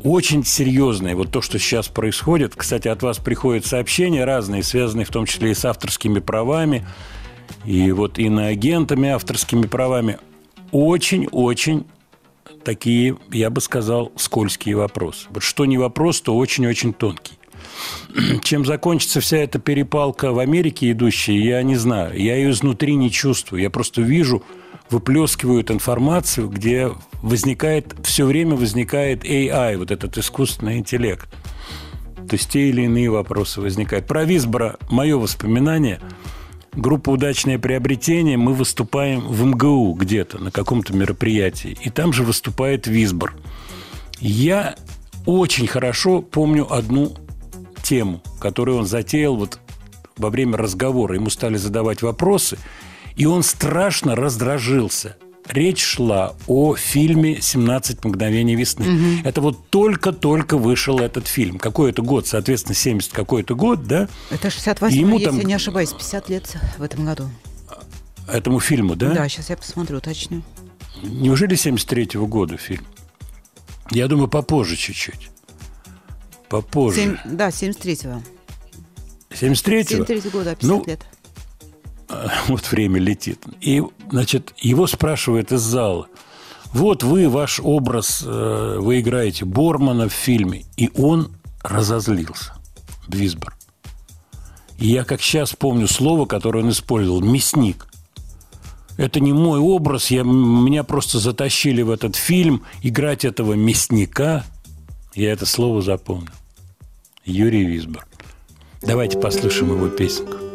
Очень серьезные. Вот то, что сейчас происходит. Кстати, от вас приходят сообщения разные, связанные в том числе и с авторскими правами, и вот иноагентами авторскими правами. Очень-очень такие, я бы сказал, скользкие вопросы. Вот что не вопрос, то очень-очень тонкий. Чем закончится вся эта перепалка в Америке идущая, я не знаю. Я ее изнутри не чувствую. Я просто вижу, выплескивают информацию, где возникает, все время возникает AI, вот этот искусственный интеллект. То есть те или иные вопросы возникают. Про Висбора мое воспоминание. Группа «Удачное приобретение», мы выступаем в МГУ где-то на каком-то мероприятии. И там же выступает Висбор. Я очень хорошо помню одну тему, которую он затеял вот во время разговора. Ему стали задавать вопросы, и он страшно раздражился. Речь шла о фильме «17 мгновений весны». Это вот только-только вышел этот фильм. Какой это год? Соответственно, 70 какой-то год, да? Это 68 Ему если там- не ошибаюсь, 50 лет в этом году. Этому фильму, да? Да, сейчас я посмотрю, уточню. Неужели 73-го года фильм? Я думаю, попозже чуть-чуть. Попозже. Семь- да, 73-го. 73-го? 73 года, 50 Ну, лет. вот время летит. И, значит, его спрашивают из зала. Вот вы, ваш образ, э, вы играете Бормана в фильме. И он разозлился. Висбор. И я как сейчас помню слово, которое он использовал. Мясник. Это не мой образ. Я, меня просто затащили в этот фильм. Играть этого мясника. Я это слово запомнил. Юрий Висбор. Давайте послушаем его песенку.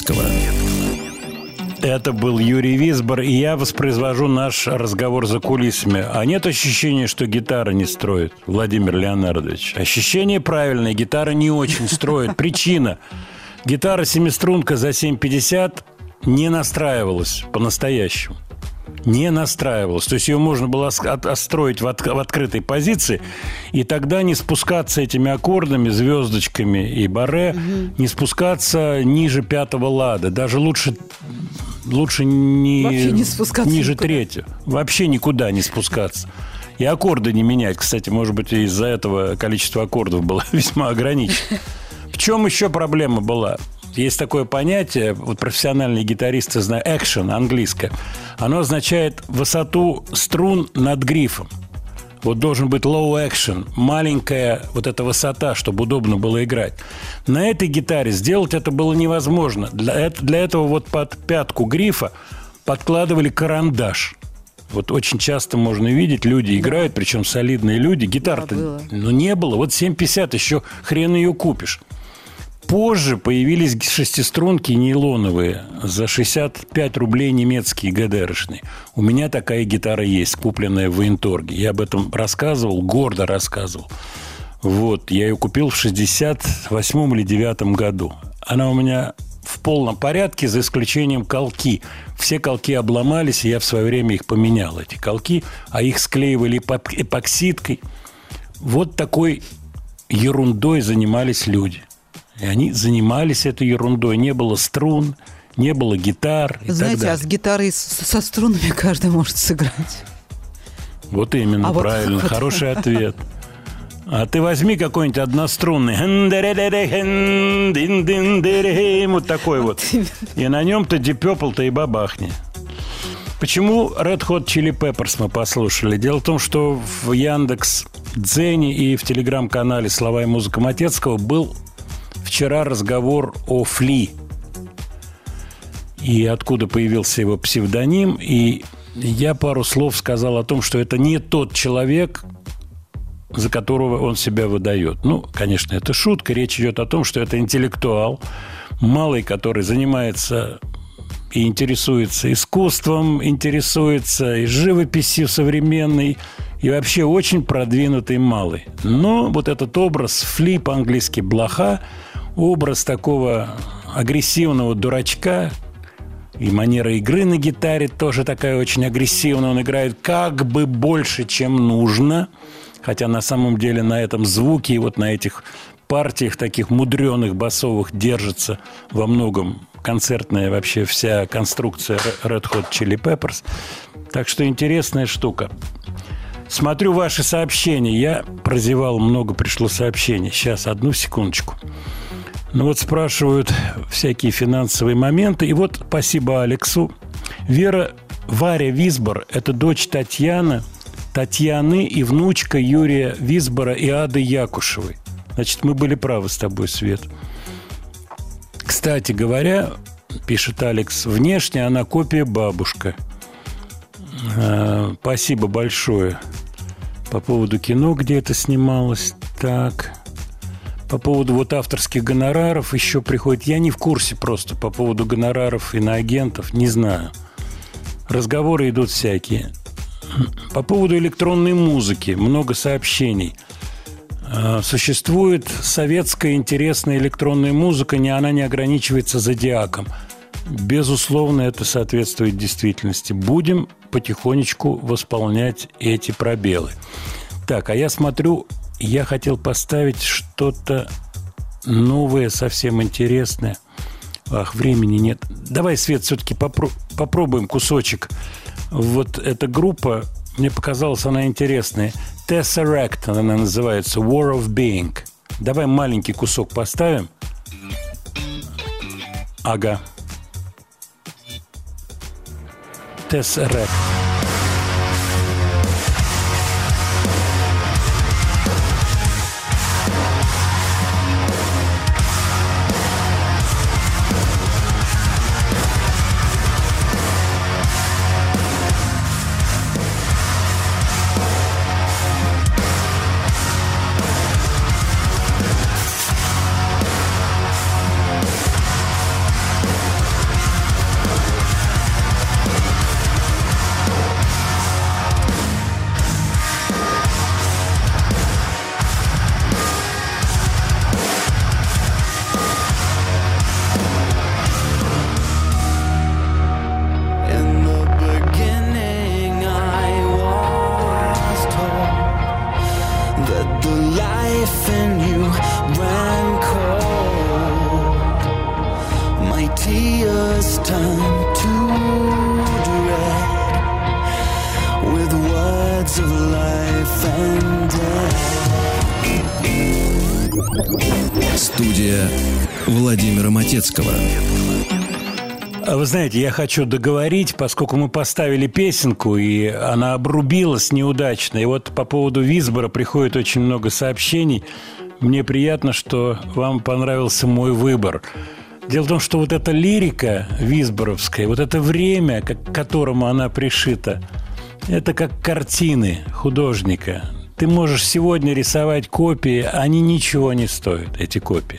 Матецкого. Это был Юрий Висбор, и я воспроизвожу наш разговор за кулисами. А нет ощущения, что гитара не строит, Владимир Леонардович? Ощущение правильное, гитара не очень строит. Причина. Гитара семиструнка за 7,50 не настраивалась по-настоящему. Не настраивалась. То есть ее можно было отстроить в, от- в открытой позиции, и тогда не спускаться этими аккордами, звездочками и баре, не спускаться ниже пятого лада. Даже лучше, лучше не, Вообще не спускаться ниже никуда. третьего. Вообще никуда не спускаться. И аккорды не менять. Кстати, может быть, из-за этого количество аккордов было весьма ограничено. В чем еще проблема была? Есть такое понятие, вот профессиональные гитаристы знают, action, английское. Оно означает высоту струн над грифом. Вот должен быть low action, маленькая вот эта высота, чтобы удобно было играть. На этой гитаре сделать это было невозможно. Для, для этого вот под пятку грифа подкладывали карандаш. Вот очень часто можно видеть, люди играют, причем солидные люди. Гитар-то было. ну, не было. Вот 7,50 еще хрен ее купишь. Позже появились шестиструнки нейлоновые за 65 рублей немецкие ГДРшные. У меня такая гитара есть, купленная в Военторге. Я об этом рассказывал, гордо рассказывал. Вот, я ее купил в 68 или 9 году. Она у меня в полном порядке, за исключением колки. Все колки обломались, и я в свое время их поменял, эти колки, а их склеивали эпок- эпоксидкой. Вот такой ерундой занимались люди. И они занимались этой ерундой. Не было струн, не было гитар и Знаете, так а с далее. гитарой со струнами каждый может сыграть. Вот именно, А вот- правильно, вот. хороший ответ. А ты возьми какой-нибудь однострунный. Вот такой вот. И на нем-то Purple-то и бабахни. Почему Red Hot Chili Peppers мы послушали? Дело в том, что в Яндекс Дзене и в телеграм-канале «Слова и музыка Матецкого» был вчера разговор о Фли. И откуда появился его псевдоним. И я пару слов сказал о том, что это не тот человек, за которого он себя выдает. Ну, конечно, это шутка. Речь идет о том, что это интеллектуал, малый, который занимается и интересуется искусством, интересуется и живописью современной, и вообще очень продвинутый малый. Но вот этот образ фли по-английски блоха, образ такого агрессивного дурачка, и манера игры на гитаре тоже такая очень агрессивная. Он играет как бы больше, чем нужно. Хотя на самом деле на этом звуке и вот на этих партиях таких мудреных басовых держится во многом концертная вообще вся конструкция Red Hot Chili Peppers. Так что интересная штука. Смотрю ваши сообщения. Я прозевал, много пришло сообщений. Сейчас, одну секундочку. Ну вот спрашивают всякие финансовые моменты. И вот спасибо Алексу. Вера Варя Висбор – это дочь Татьяны, Татьяны и внучка Юрия Висбора и Ады Якушевой. Значит, мы были правы с тобой, Свет. Кстати говоря, пишет Алекс, внешне она копия бабушка. Э, Спасибо большое. По поводу кино, где это снималось. Так. По поводу вот авторских гонораров еще приходит. Я не в курсе просто по поводу гонораров иноагентов. Не знаю. Разговоры идут всякие. По поводу электронной музыки много сообщений. Э, Существует советская интересная электронная музыка, не она не ограничивается зодиаком. Безусловно, это соответствует действительности. Будем потихонечку восполнять эти пробелы. Так, а я смотрю, я хотел поставить что-то новое, совсем интересное. Ах, времени нет. Давай, Свет, все-таки попро- попробуем кусочек. Вот эта группа, мне показалась она интересная. Tesseract она называется. War of Being. Давай маленький кусок поставим. Ага. des Rap. Студия Владимира Матецкого. А Вы знаете, я хочу договорить, поскольку мы поставили песенку, и она обрубилась неудачно. И вот по поводу Висбора приходит очень много сообщений. Мне приятно, что вам понравился мой выбор. Дело в том, что вот эта лирика висборовская, вот это время, к которому она пришита, это как картины художника. Ты можешь сегодня рисовать копии, они ничего не стоят, эти копии.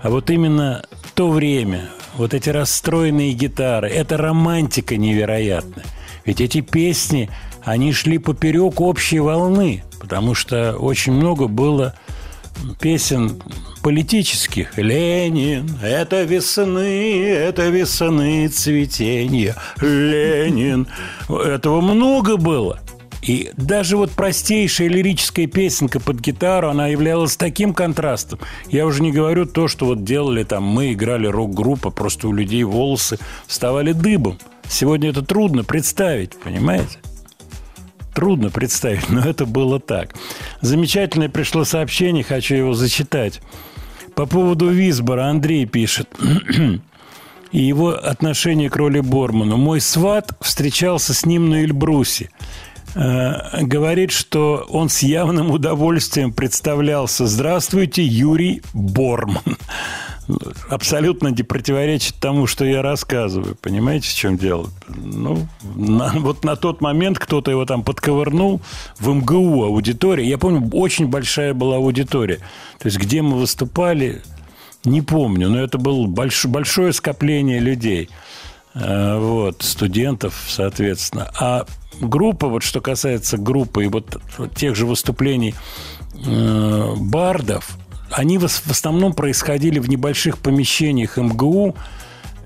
А вот именно то время, вот эти расстроенные гитары, это романтика невероятная. Ведь эти песни, они шли поперек общей волны, потому что очень много было песен политических. Ленин, это весны, это весны цветения. Ленин. Этого много было. И даже вот простейшая лирическая песенка под гитару, она являлась таким контрастом. Я уже не говорю то, что вот делали там, мы играли рок-группа, просто у людей волосы вставали дыбом. Сегодня это трудно представить, понимаете? Трудно представить, но это было так. Замечательное пришло сообщение, хочу его зачитать. По поводу Висбора Андрей пишет. И его отношение к роли Борману. Мой сват встречался с ним на Эльбрусе. Э, говорит, что он с явным удовольствием представлялся. Здравствуйте, Юрий Борман. Абсолютно не противоречит тому, что я рассказываю. Понимаете, в чем дело? Ну, на- вот на тот момент кто-то его там подковырнул в МГУ аудитория. Я помню, очень большая была аудитория. То есть, где мы выступали, не помню, но это было больш- большое скопление людей. Э, Вот, студентов, соответственно. А группа, вот что касается группы и вот тех же выступлений э, бардов, они в ос- в основном происходили в небольших помещениях МГУ.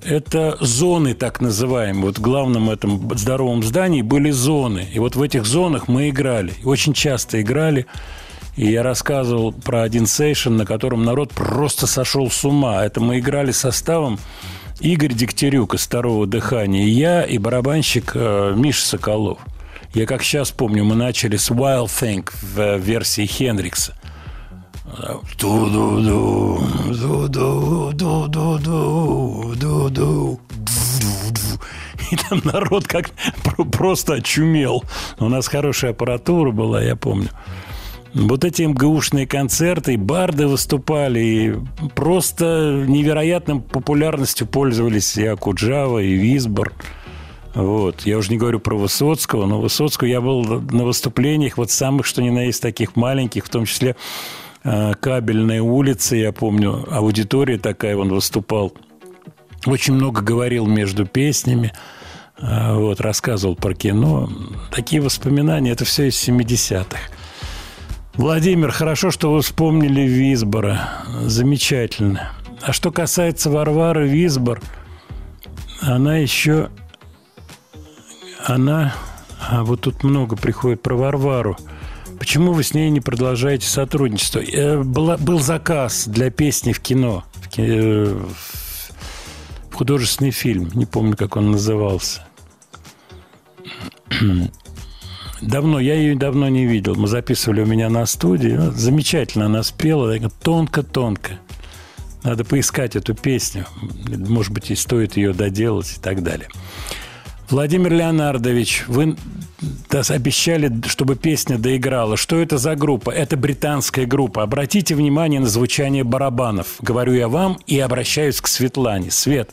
Это зоны, так называемые. Вот в главном этом здоровом здании были зоны. И вот в этих зонах мы играли. Очень часто играли. И я рассказывал про один сейшн, на котором народ просто сошел с ума. Это мы играли составом Игорь Дегтярюк из «Второго дыхания», я, и барабанщик э, Миша Соколов. Я как сейчас помню, мы начали с Wild Thing в версии Хендрикса. И там народ как про- просто очумел. У нас хорошая аппаратура была, я помню. Вот эти МГУшные концерты, барды выступали, и просто невероятным популярностью пользовались и Акуджава, и Висбор. Вот. Я уже не говорю про Высоцкого, но Высоцкого я был на выступлениях вот самых, что ни на есть, таких маленьких, в том числе э, кабельная улица, я помню, аудитория такая, он выступал. Очень много говорил между песнями, э, вот, рассказывал про кино. такие воспоминания, это все из 70-х. Владимир, хорошо, что вы вспомнили Висбора. Замечательно. А что касается Варвары Висбор, она еще... Она... А вот тут много приходит про Варвару. Почему вы с ней не продолжаете сотрудничество? Э, была- был заказ для песни в кино. В, ки- э, в художественный фильм. Не помню, как он назывался. Давно, я ее давно не видел. Мы записывали у меня на студии. Замечательно она спела. Тонко-тонко. Надо поискать эту песню. Может быть, и стоит ее доделать и так далее. Владимир Леонардович, вы обещали, чтобы песня доиграла. Что это за группа? Это британская группа. Обратите внимание на звучание барабанов. Говорю я вам и обращаюсь к Светлане. Свет,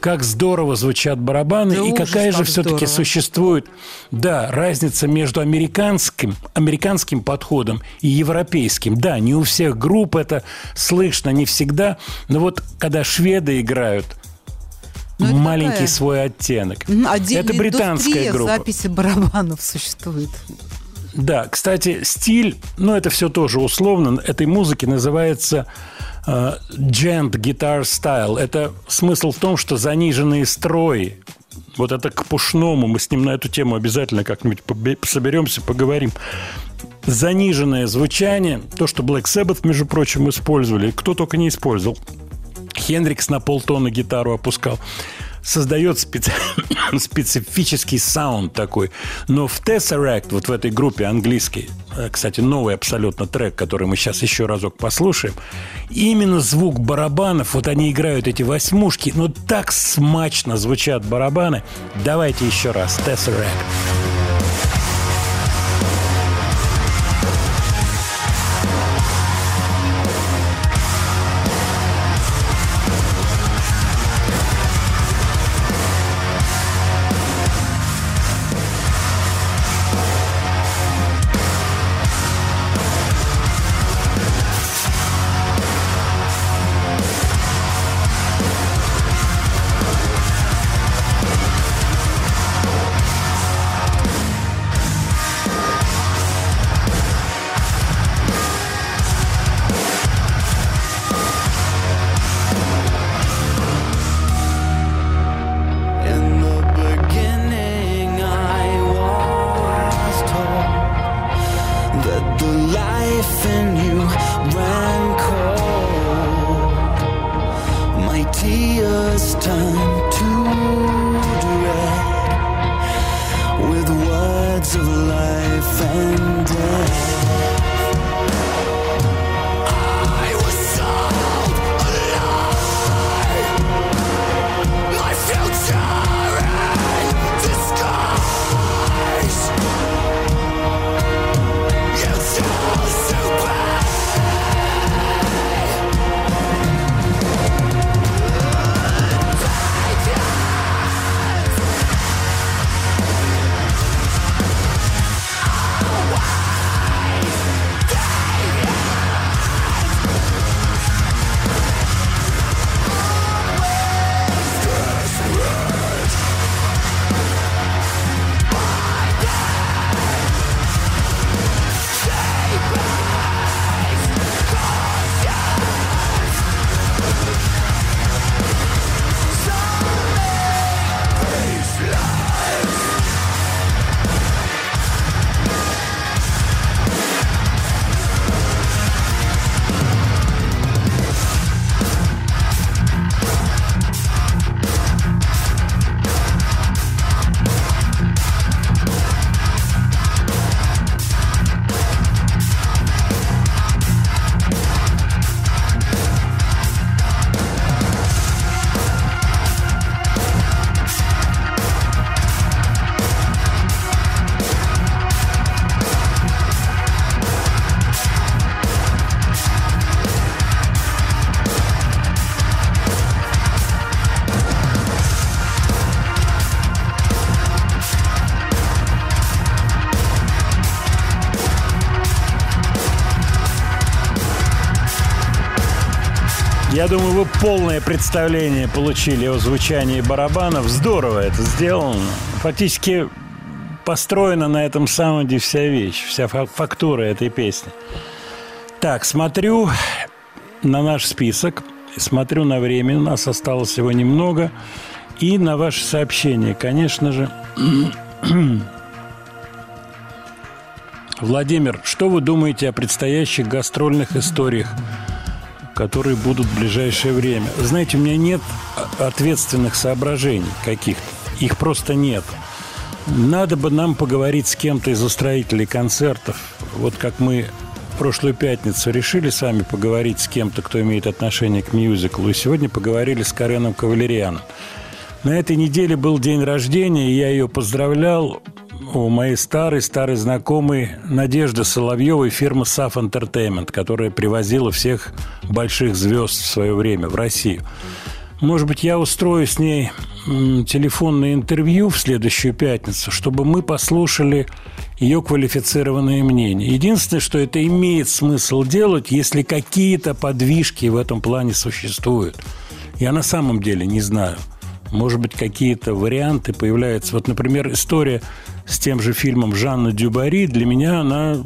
как здорово звучат барабаны Да и ужас, какая же все-таки существует, да, разница между американским, американским подходом и европейским. Да, не у всех групп это слышно, не всегда, но вот когда шведы играют, Ну, это маленький такая- свой оттенок. Отдельная это британская группа. записи барабанов существует. Да, кстати, стиль, ну это все тоже условно, этой музыки называется э, gent guitar style. Это смысл в том, что заниженные строи, вот это к пушному, мы с ним на эту тему обязательно как-нибудь соберемся, поговорим. Заниженное звучание, то, что Black Sabbath, между прочим, использовали, кто только не использовал. Хендрикс на полтона гитару опускал. Создает специ- специфический саунд такой. Но в Tesseract, вот в этой группе английской, э, кстати, новый абсолютно трек, который мы сейчас еще разок послушаем, именно звук барабанов, вот они играют эти восьмушки, но так смачно звучат барабаны. Давайте еще раз. Tesseract. In Я думаю, вы полное представление получили о звучании барабанов. Здорово это сделано. Фактически построена на этом саунде вся вещь, вся фа- фактура этой песни. Так, смотрю на наш список, смотрю на время, у нас осталось всего немного, и на ваши сообщения, конечно же. Владимир, что вы думаете о предстоящих гастрольных историях, которые будут в ближайшее время? Знаете, у меня нет ответственных соображений каких-то. Их просто нет. Надо бы нам поговорить с кем-то из устроителей концертов. Вот как мы прошлую пятницу решили с вами поговорить с кем-то, кто имеет отношение к мюзиклу. И сегодня поговорили с Кареном Кавалерианом. На этой неделе был день рождения, и я ее поздравлял у моей старой-старой знакомой Надежды Соловьевой фирмы SAF Entertainment, которая привозила всех больших звезд в свое время в Россию. Может быть, я устрою с ней телефонное интервью в следующую пятницу, чтобы мы послушали ее квалифицированное мнение. Единственное, что это имеет смысл делать, если какие-то подвижки в этом плане существуют. Я на самом деле не знаю. Может быть, какие-то варианты появляются. Вот, например, история с тем же фильмом Жанна Дюбари для меня она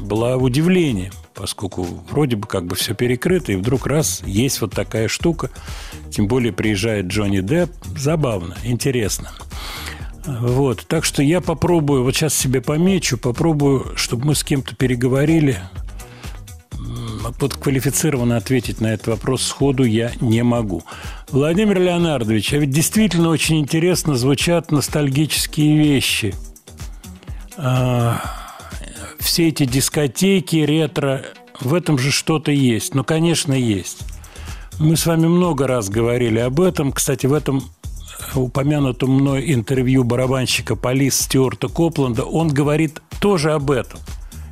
была в удивлении, поскольку вроде бы как бы все перекрыто, и вдруг раз есть вот такая штука, тем более приезжает Джонни Депп, забавно, интересно. Вот, так что я попробую, вот сейчас себе помечу, попробую, чтобы мы с кем-то переговорили. Вот квалифицированно ответить на этот вопрос сходу я не могу. Владимир Леонардович, а ведь действительно очень интересно звучат ностальгические вещи. А, все эти дискотеки, ретро, в этом же что-то есть. Ну, конечно, есть. Мы с вами много раз говорили об этом. Кстати, в этом упомянутом мной интервью барабанщика Полис Стюарта Копланда он говорит тоже об этом.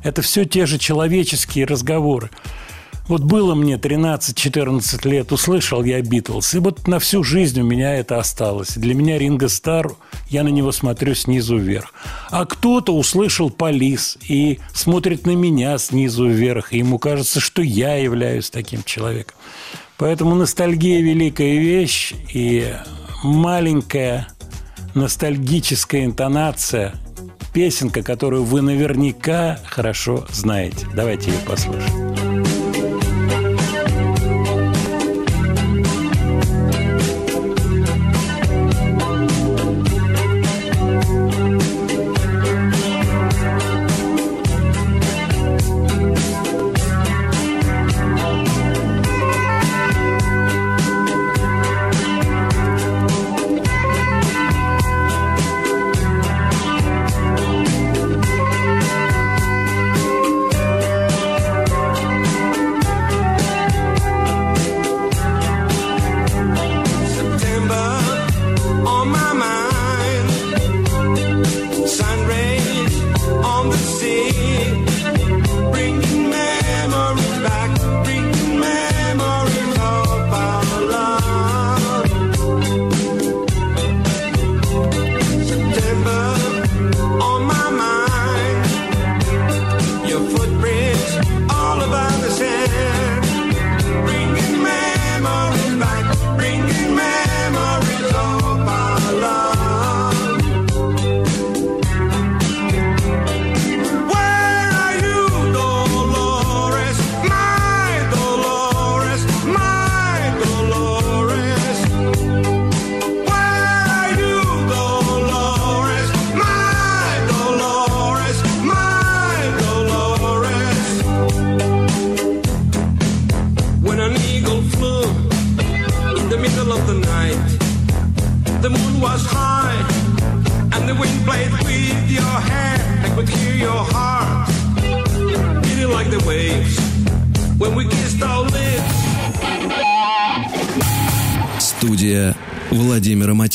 Это все те же человеческие разговоры. Вот было мне 13-14 лет, услышал я Битлз, и вот на всю жизнь у меня это осталось. Для меня Ринго Стар, я на него смотрю снизу вверх. А кто-то услышал Полис и смотрит на меня снизу вверх, и ему кажется, что я являюсь таким человеком. Поэтому ностальгия – великая вещь, и маленькая ностальгическая интонация, песенка, которую вы наверняка хорошо знаете. Давайте ее послушаем.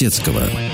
Владимира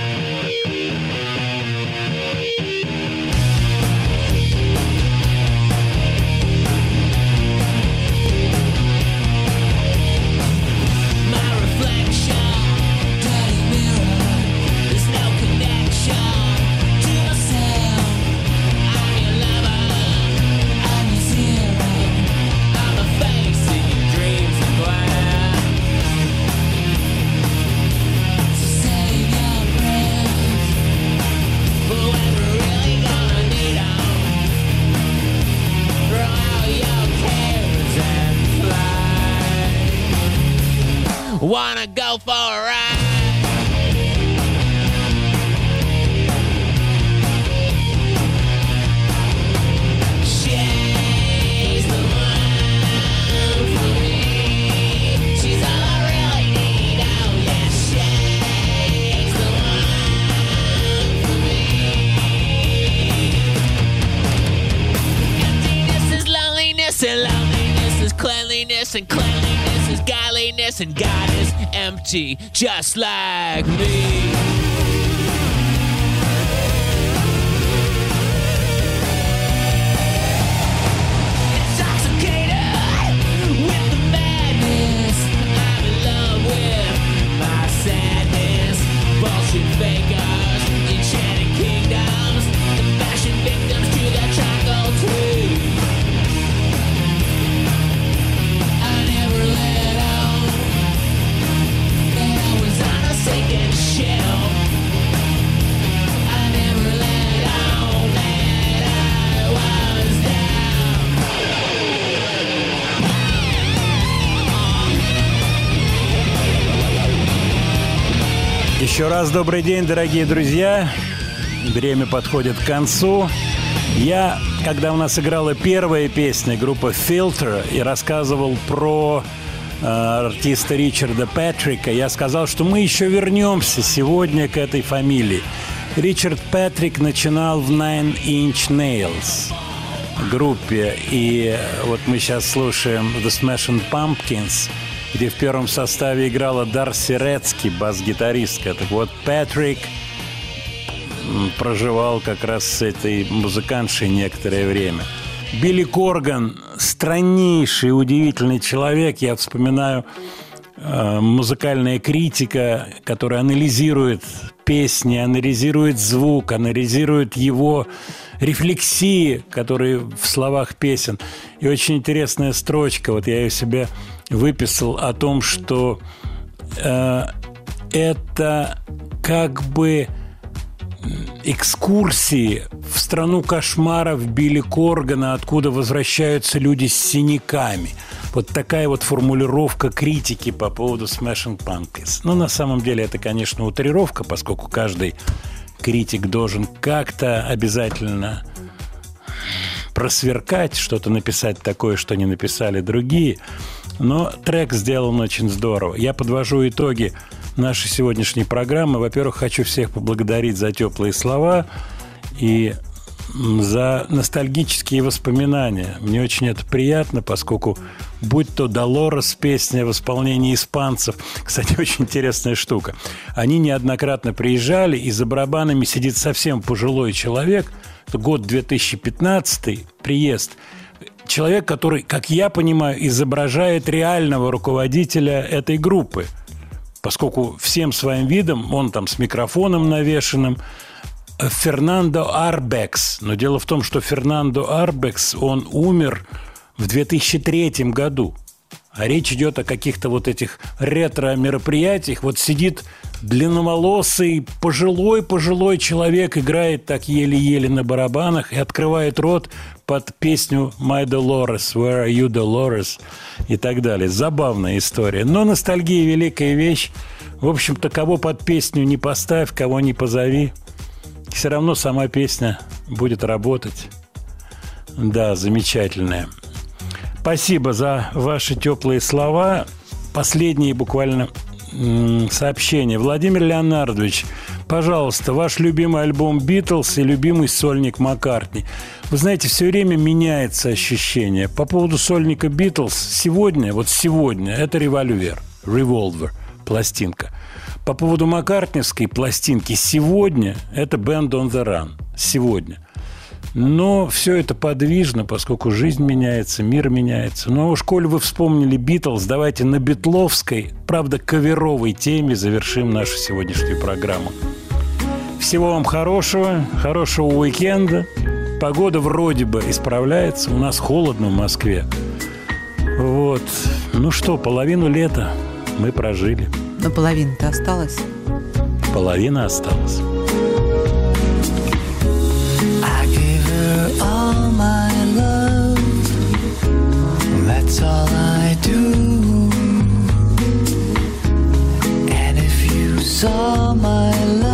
just like me. Раз добрый день, дорогие друзья. Время подходит к концу. Я, когда у нас играла первая песня группы Filter и рассказывал про э, артиста Ричарда Патрика, я сказал, что мы еще вернемся сегодня к этой фамилии. Ричард Патрик начинал в Nine Inch Nails группе, и вот мы сейчас слушаем The Smashing Pumpkins, где в первом составе играла Дарси Рецки, бас-гитаристка. Так вот, Патрик проживал как раз с этой музыкантшей некоторое время. Билли Корган – страннейший, удивительный человек. Я вспоминаю э, музыкальная критика, которая анализирует песни, анализирует звук, анализирует его рефлексии, которые в словах песен. И очень интересная строчка, вот я ее себе выписал о том, что э, это как бы экскурсии в страну кошмаров Билли Коргана, откуда возвращаются люди с синяками. Вот такая вот формулировка критики по поводу Smashing Pumpkins. Но на самом деле это, конечно, утрировка, поскольку каждый критик должен как-то обязательно просверкать, что-то написать такое, что не написали другие. Но трек сделан очень здорово. Я подвожу итоги нашей сегодняшней программы. Во-первых, хочу всех поблагодарить за теплые слова и за ностальгические воспоминания. Мне очень это приятно, поскольку будь то Долорес песня в исполнении испанцев, кстати, очень интересная штука. Они неоднократно приезжали, и за барабанами сидит совсем пожилой человек, год 2015, приезд, человек, который, как я понимаю, изображает реального руководителя этой группы поскольку всем своим видом он там с микрофоном навешенным, Фернандо Арбекс. Но дело в том, что Фернандо Арбекс, он умер в 2003 году. А речь идет о каких-то вот этих ретро-мероприятиях. Вот сидит длинноволосый, пожилой-пожилой человек, играет так еле-еле на барабанах и открывает рот под песню «My Dolores», «Where are you, Dolores?» и так далее. Забавная история. Но ностальгия – великая вещь. В общем-то, кого под песню не поставь, кого не позови, все равно сама песня будет работать. Да, замечательная. Спасибо за ваши теплые слова. Последние буквально м, сообщения. Владимир Леонардович, пожалуйста, ваш любимый альбом «Битлз» и любимый сольник Маккартни. Вы знаете, все время меняется ощущение. По поводу сольника «Битлз» сегодня, вот сегодня, это «Револьвер», «Revolver», пластинка. По поводу Маккартневской пластинки сегодня это «Band on the Run». Сегодня. Но все это подвижно, поскольку жизнь меняется, мир меняется. Но уж коль вы вспомнили Битлз, давайте на битловской, правда, каверовой теме завершим нашу сегодняшнюю программу. Всего вам хорошего, хорошего уикенда. Погода вроде бы исправляется. У нас холодно в Москве. Вот. Ну что, половину лета мы прожили. Но половина-то осталась. Половина осталась. All my love.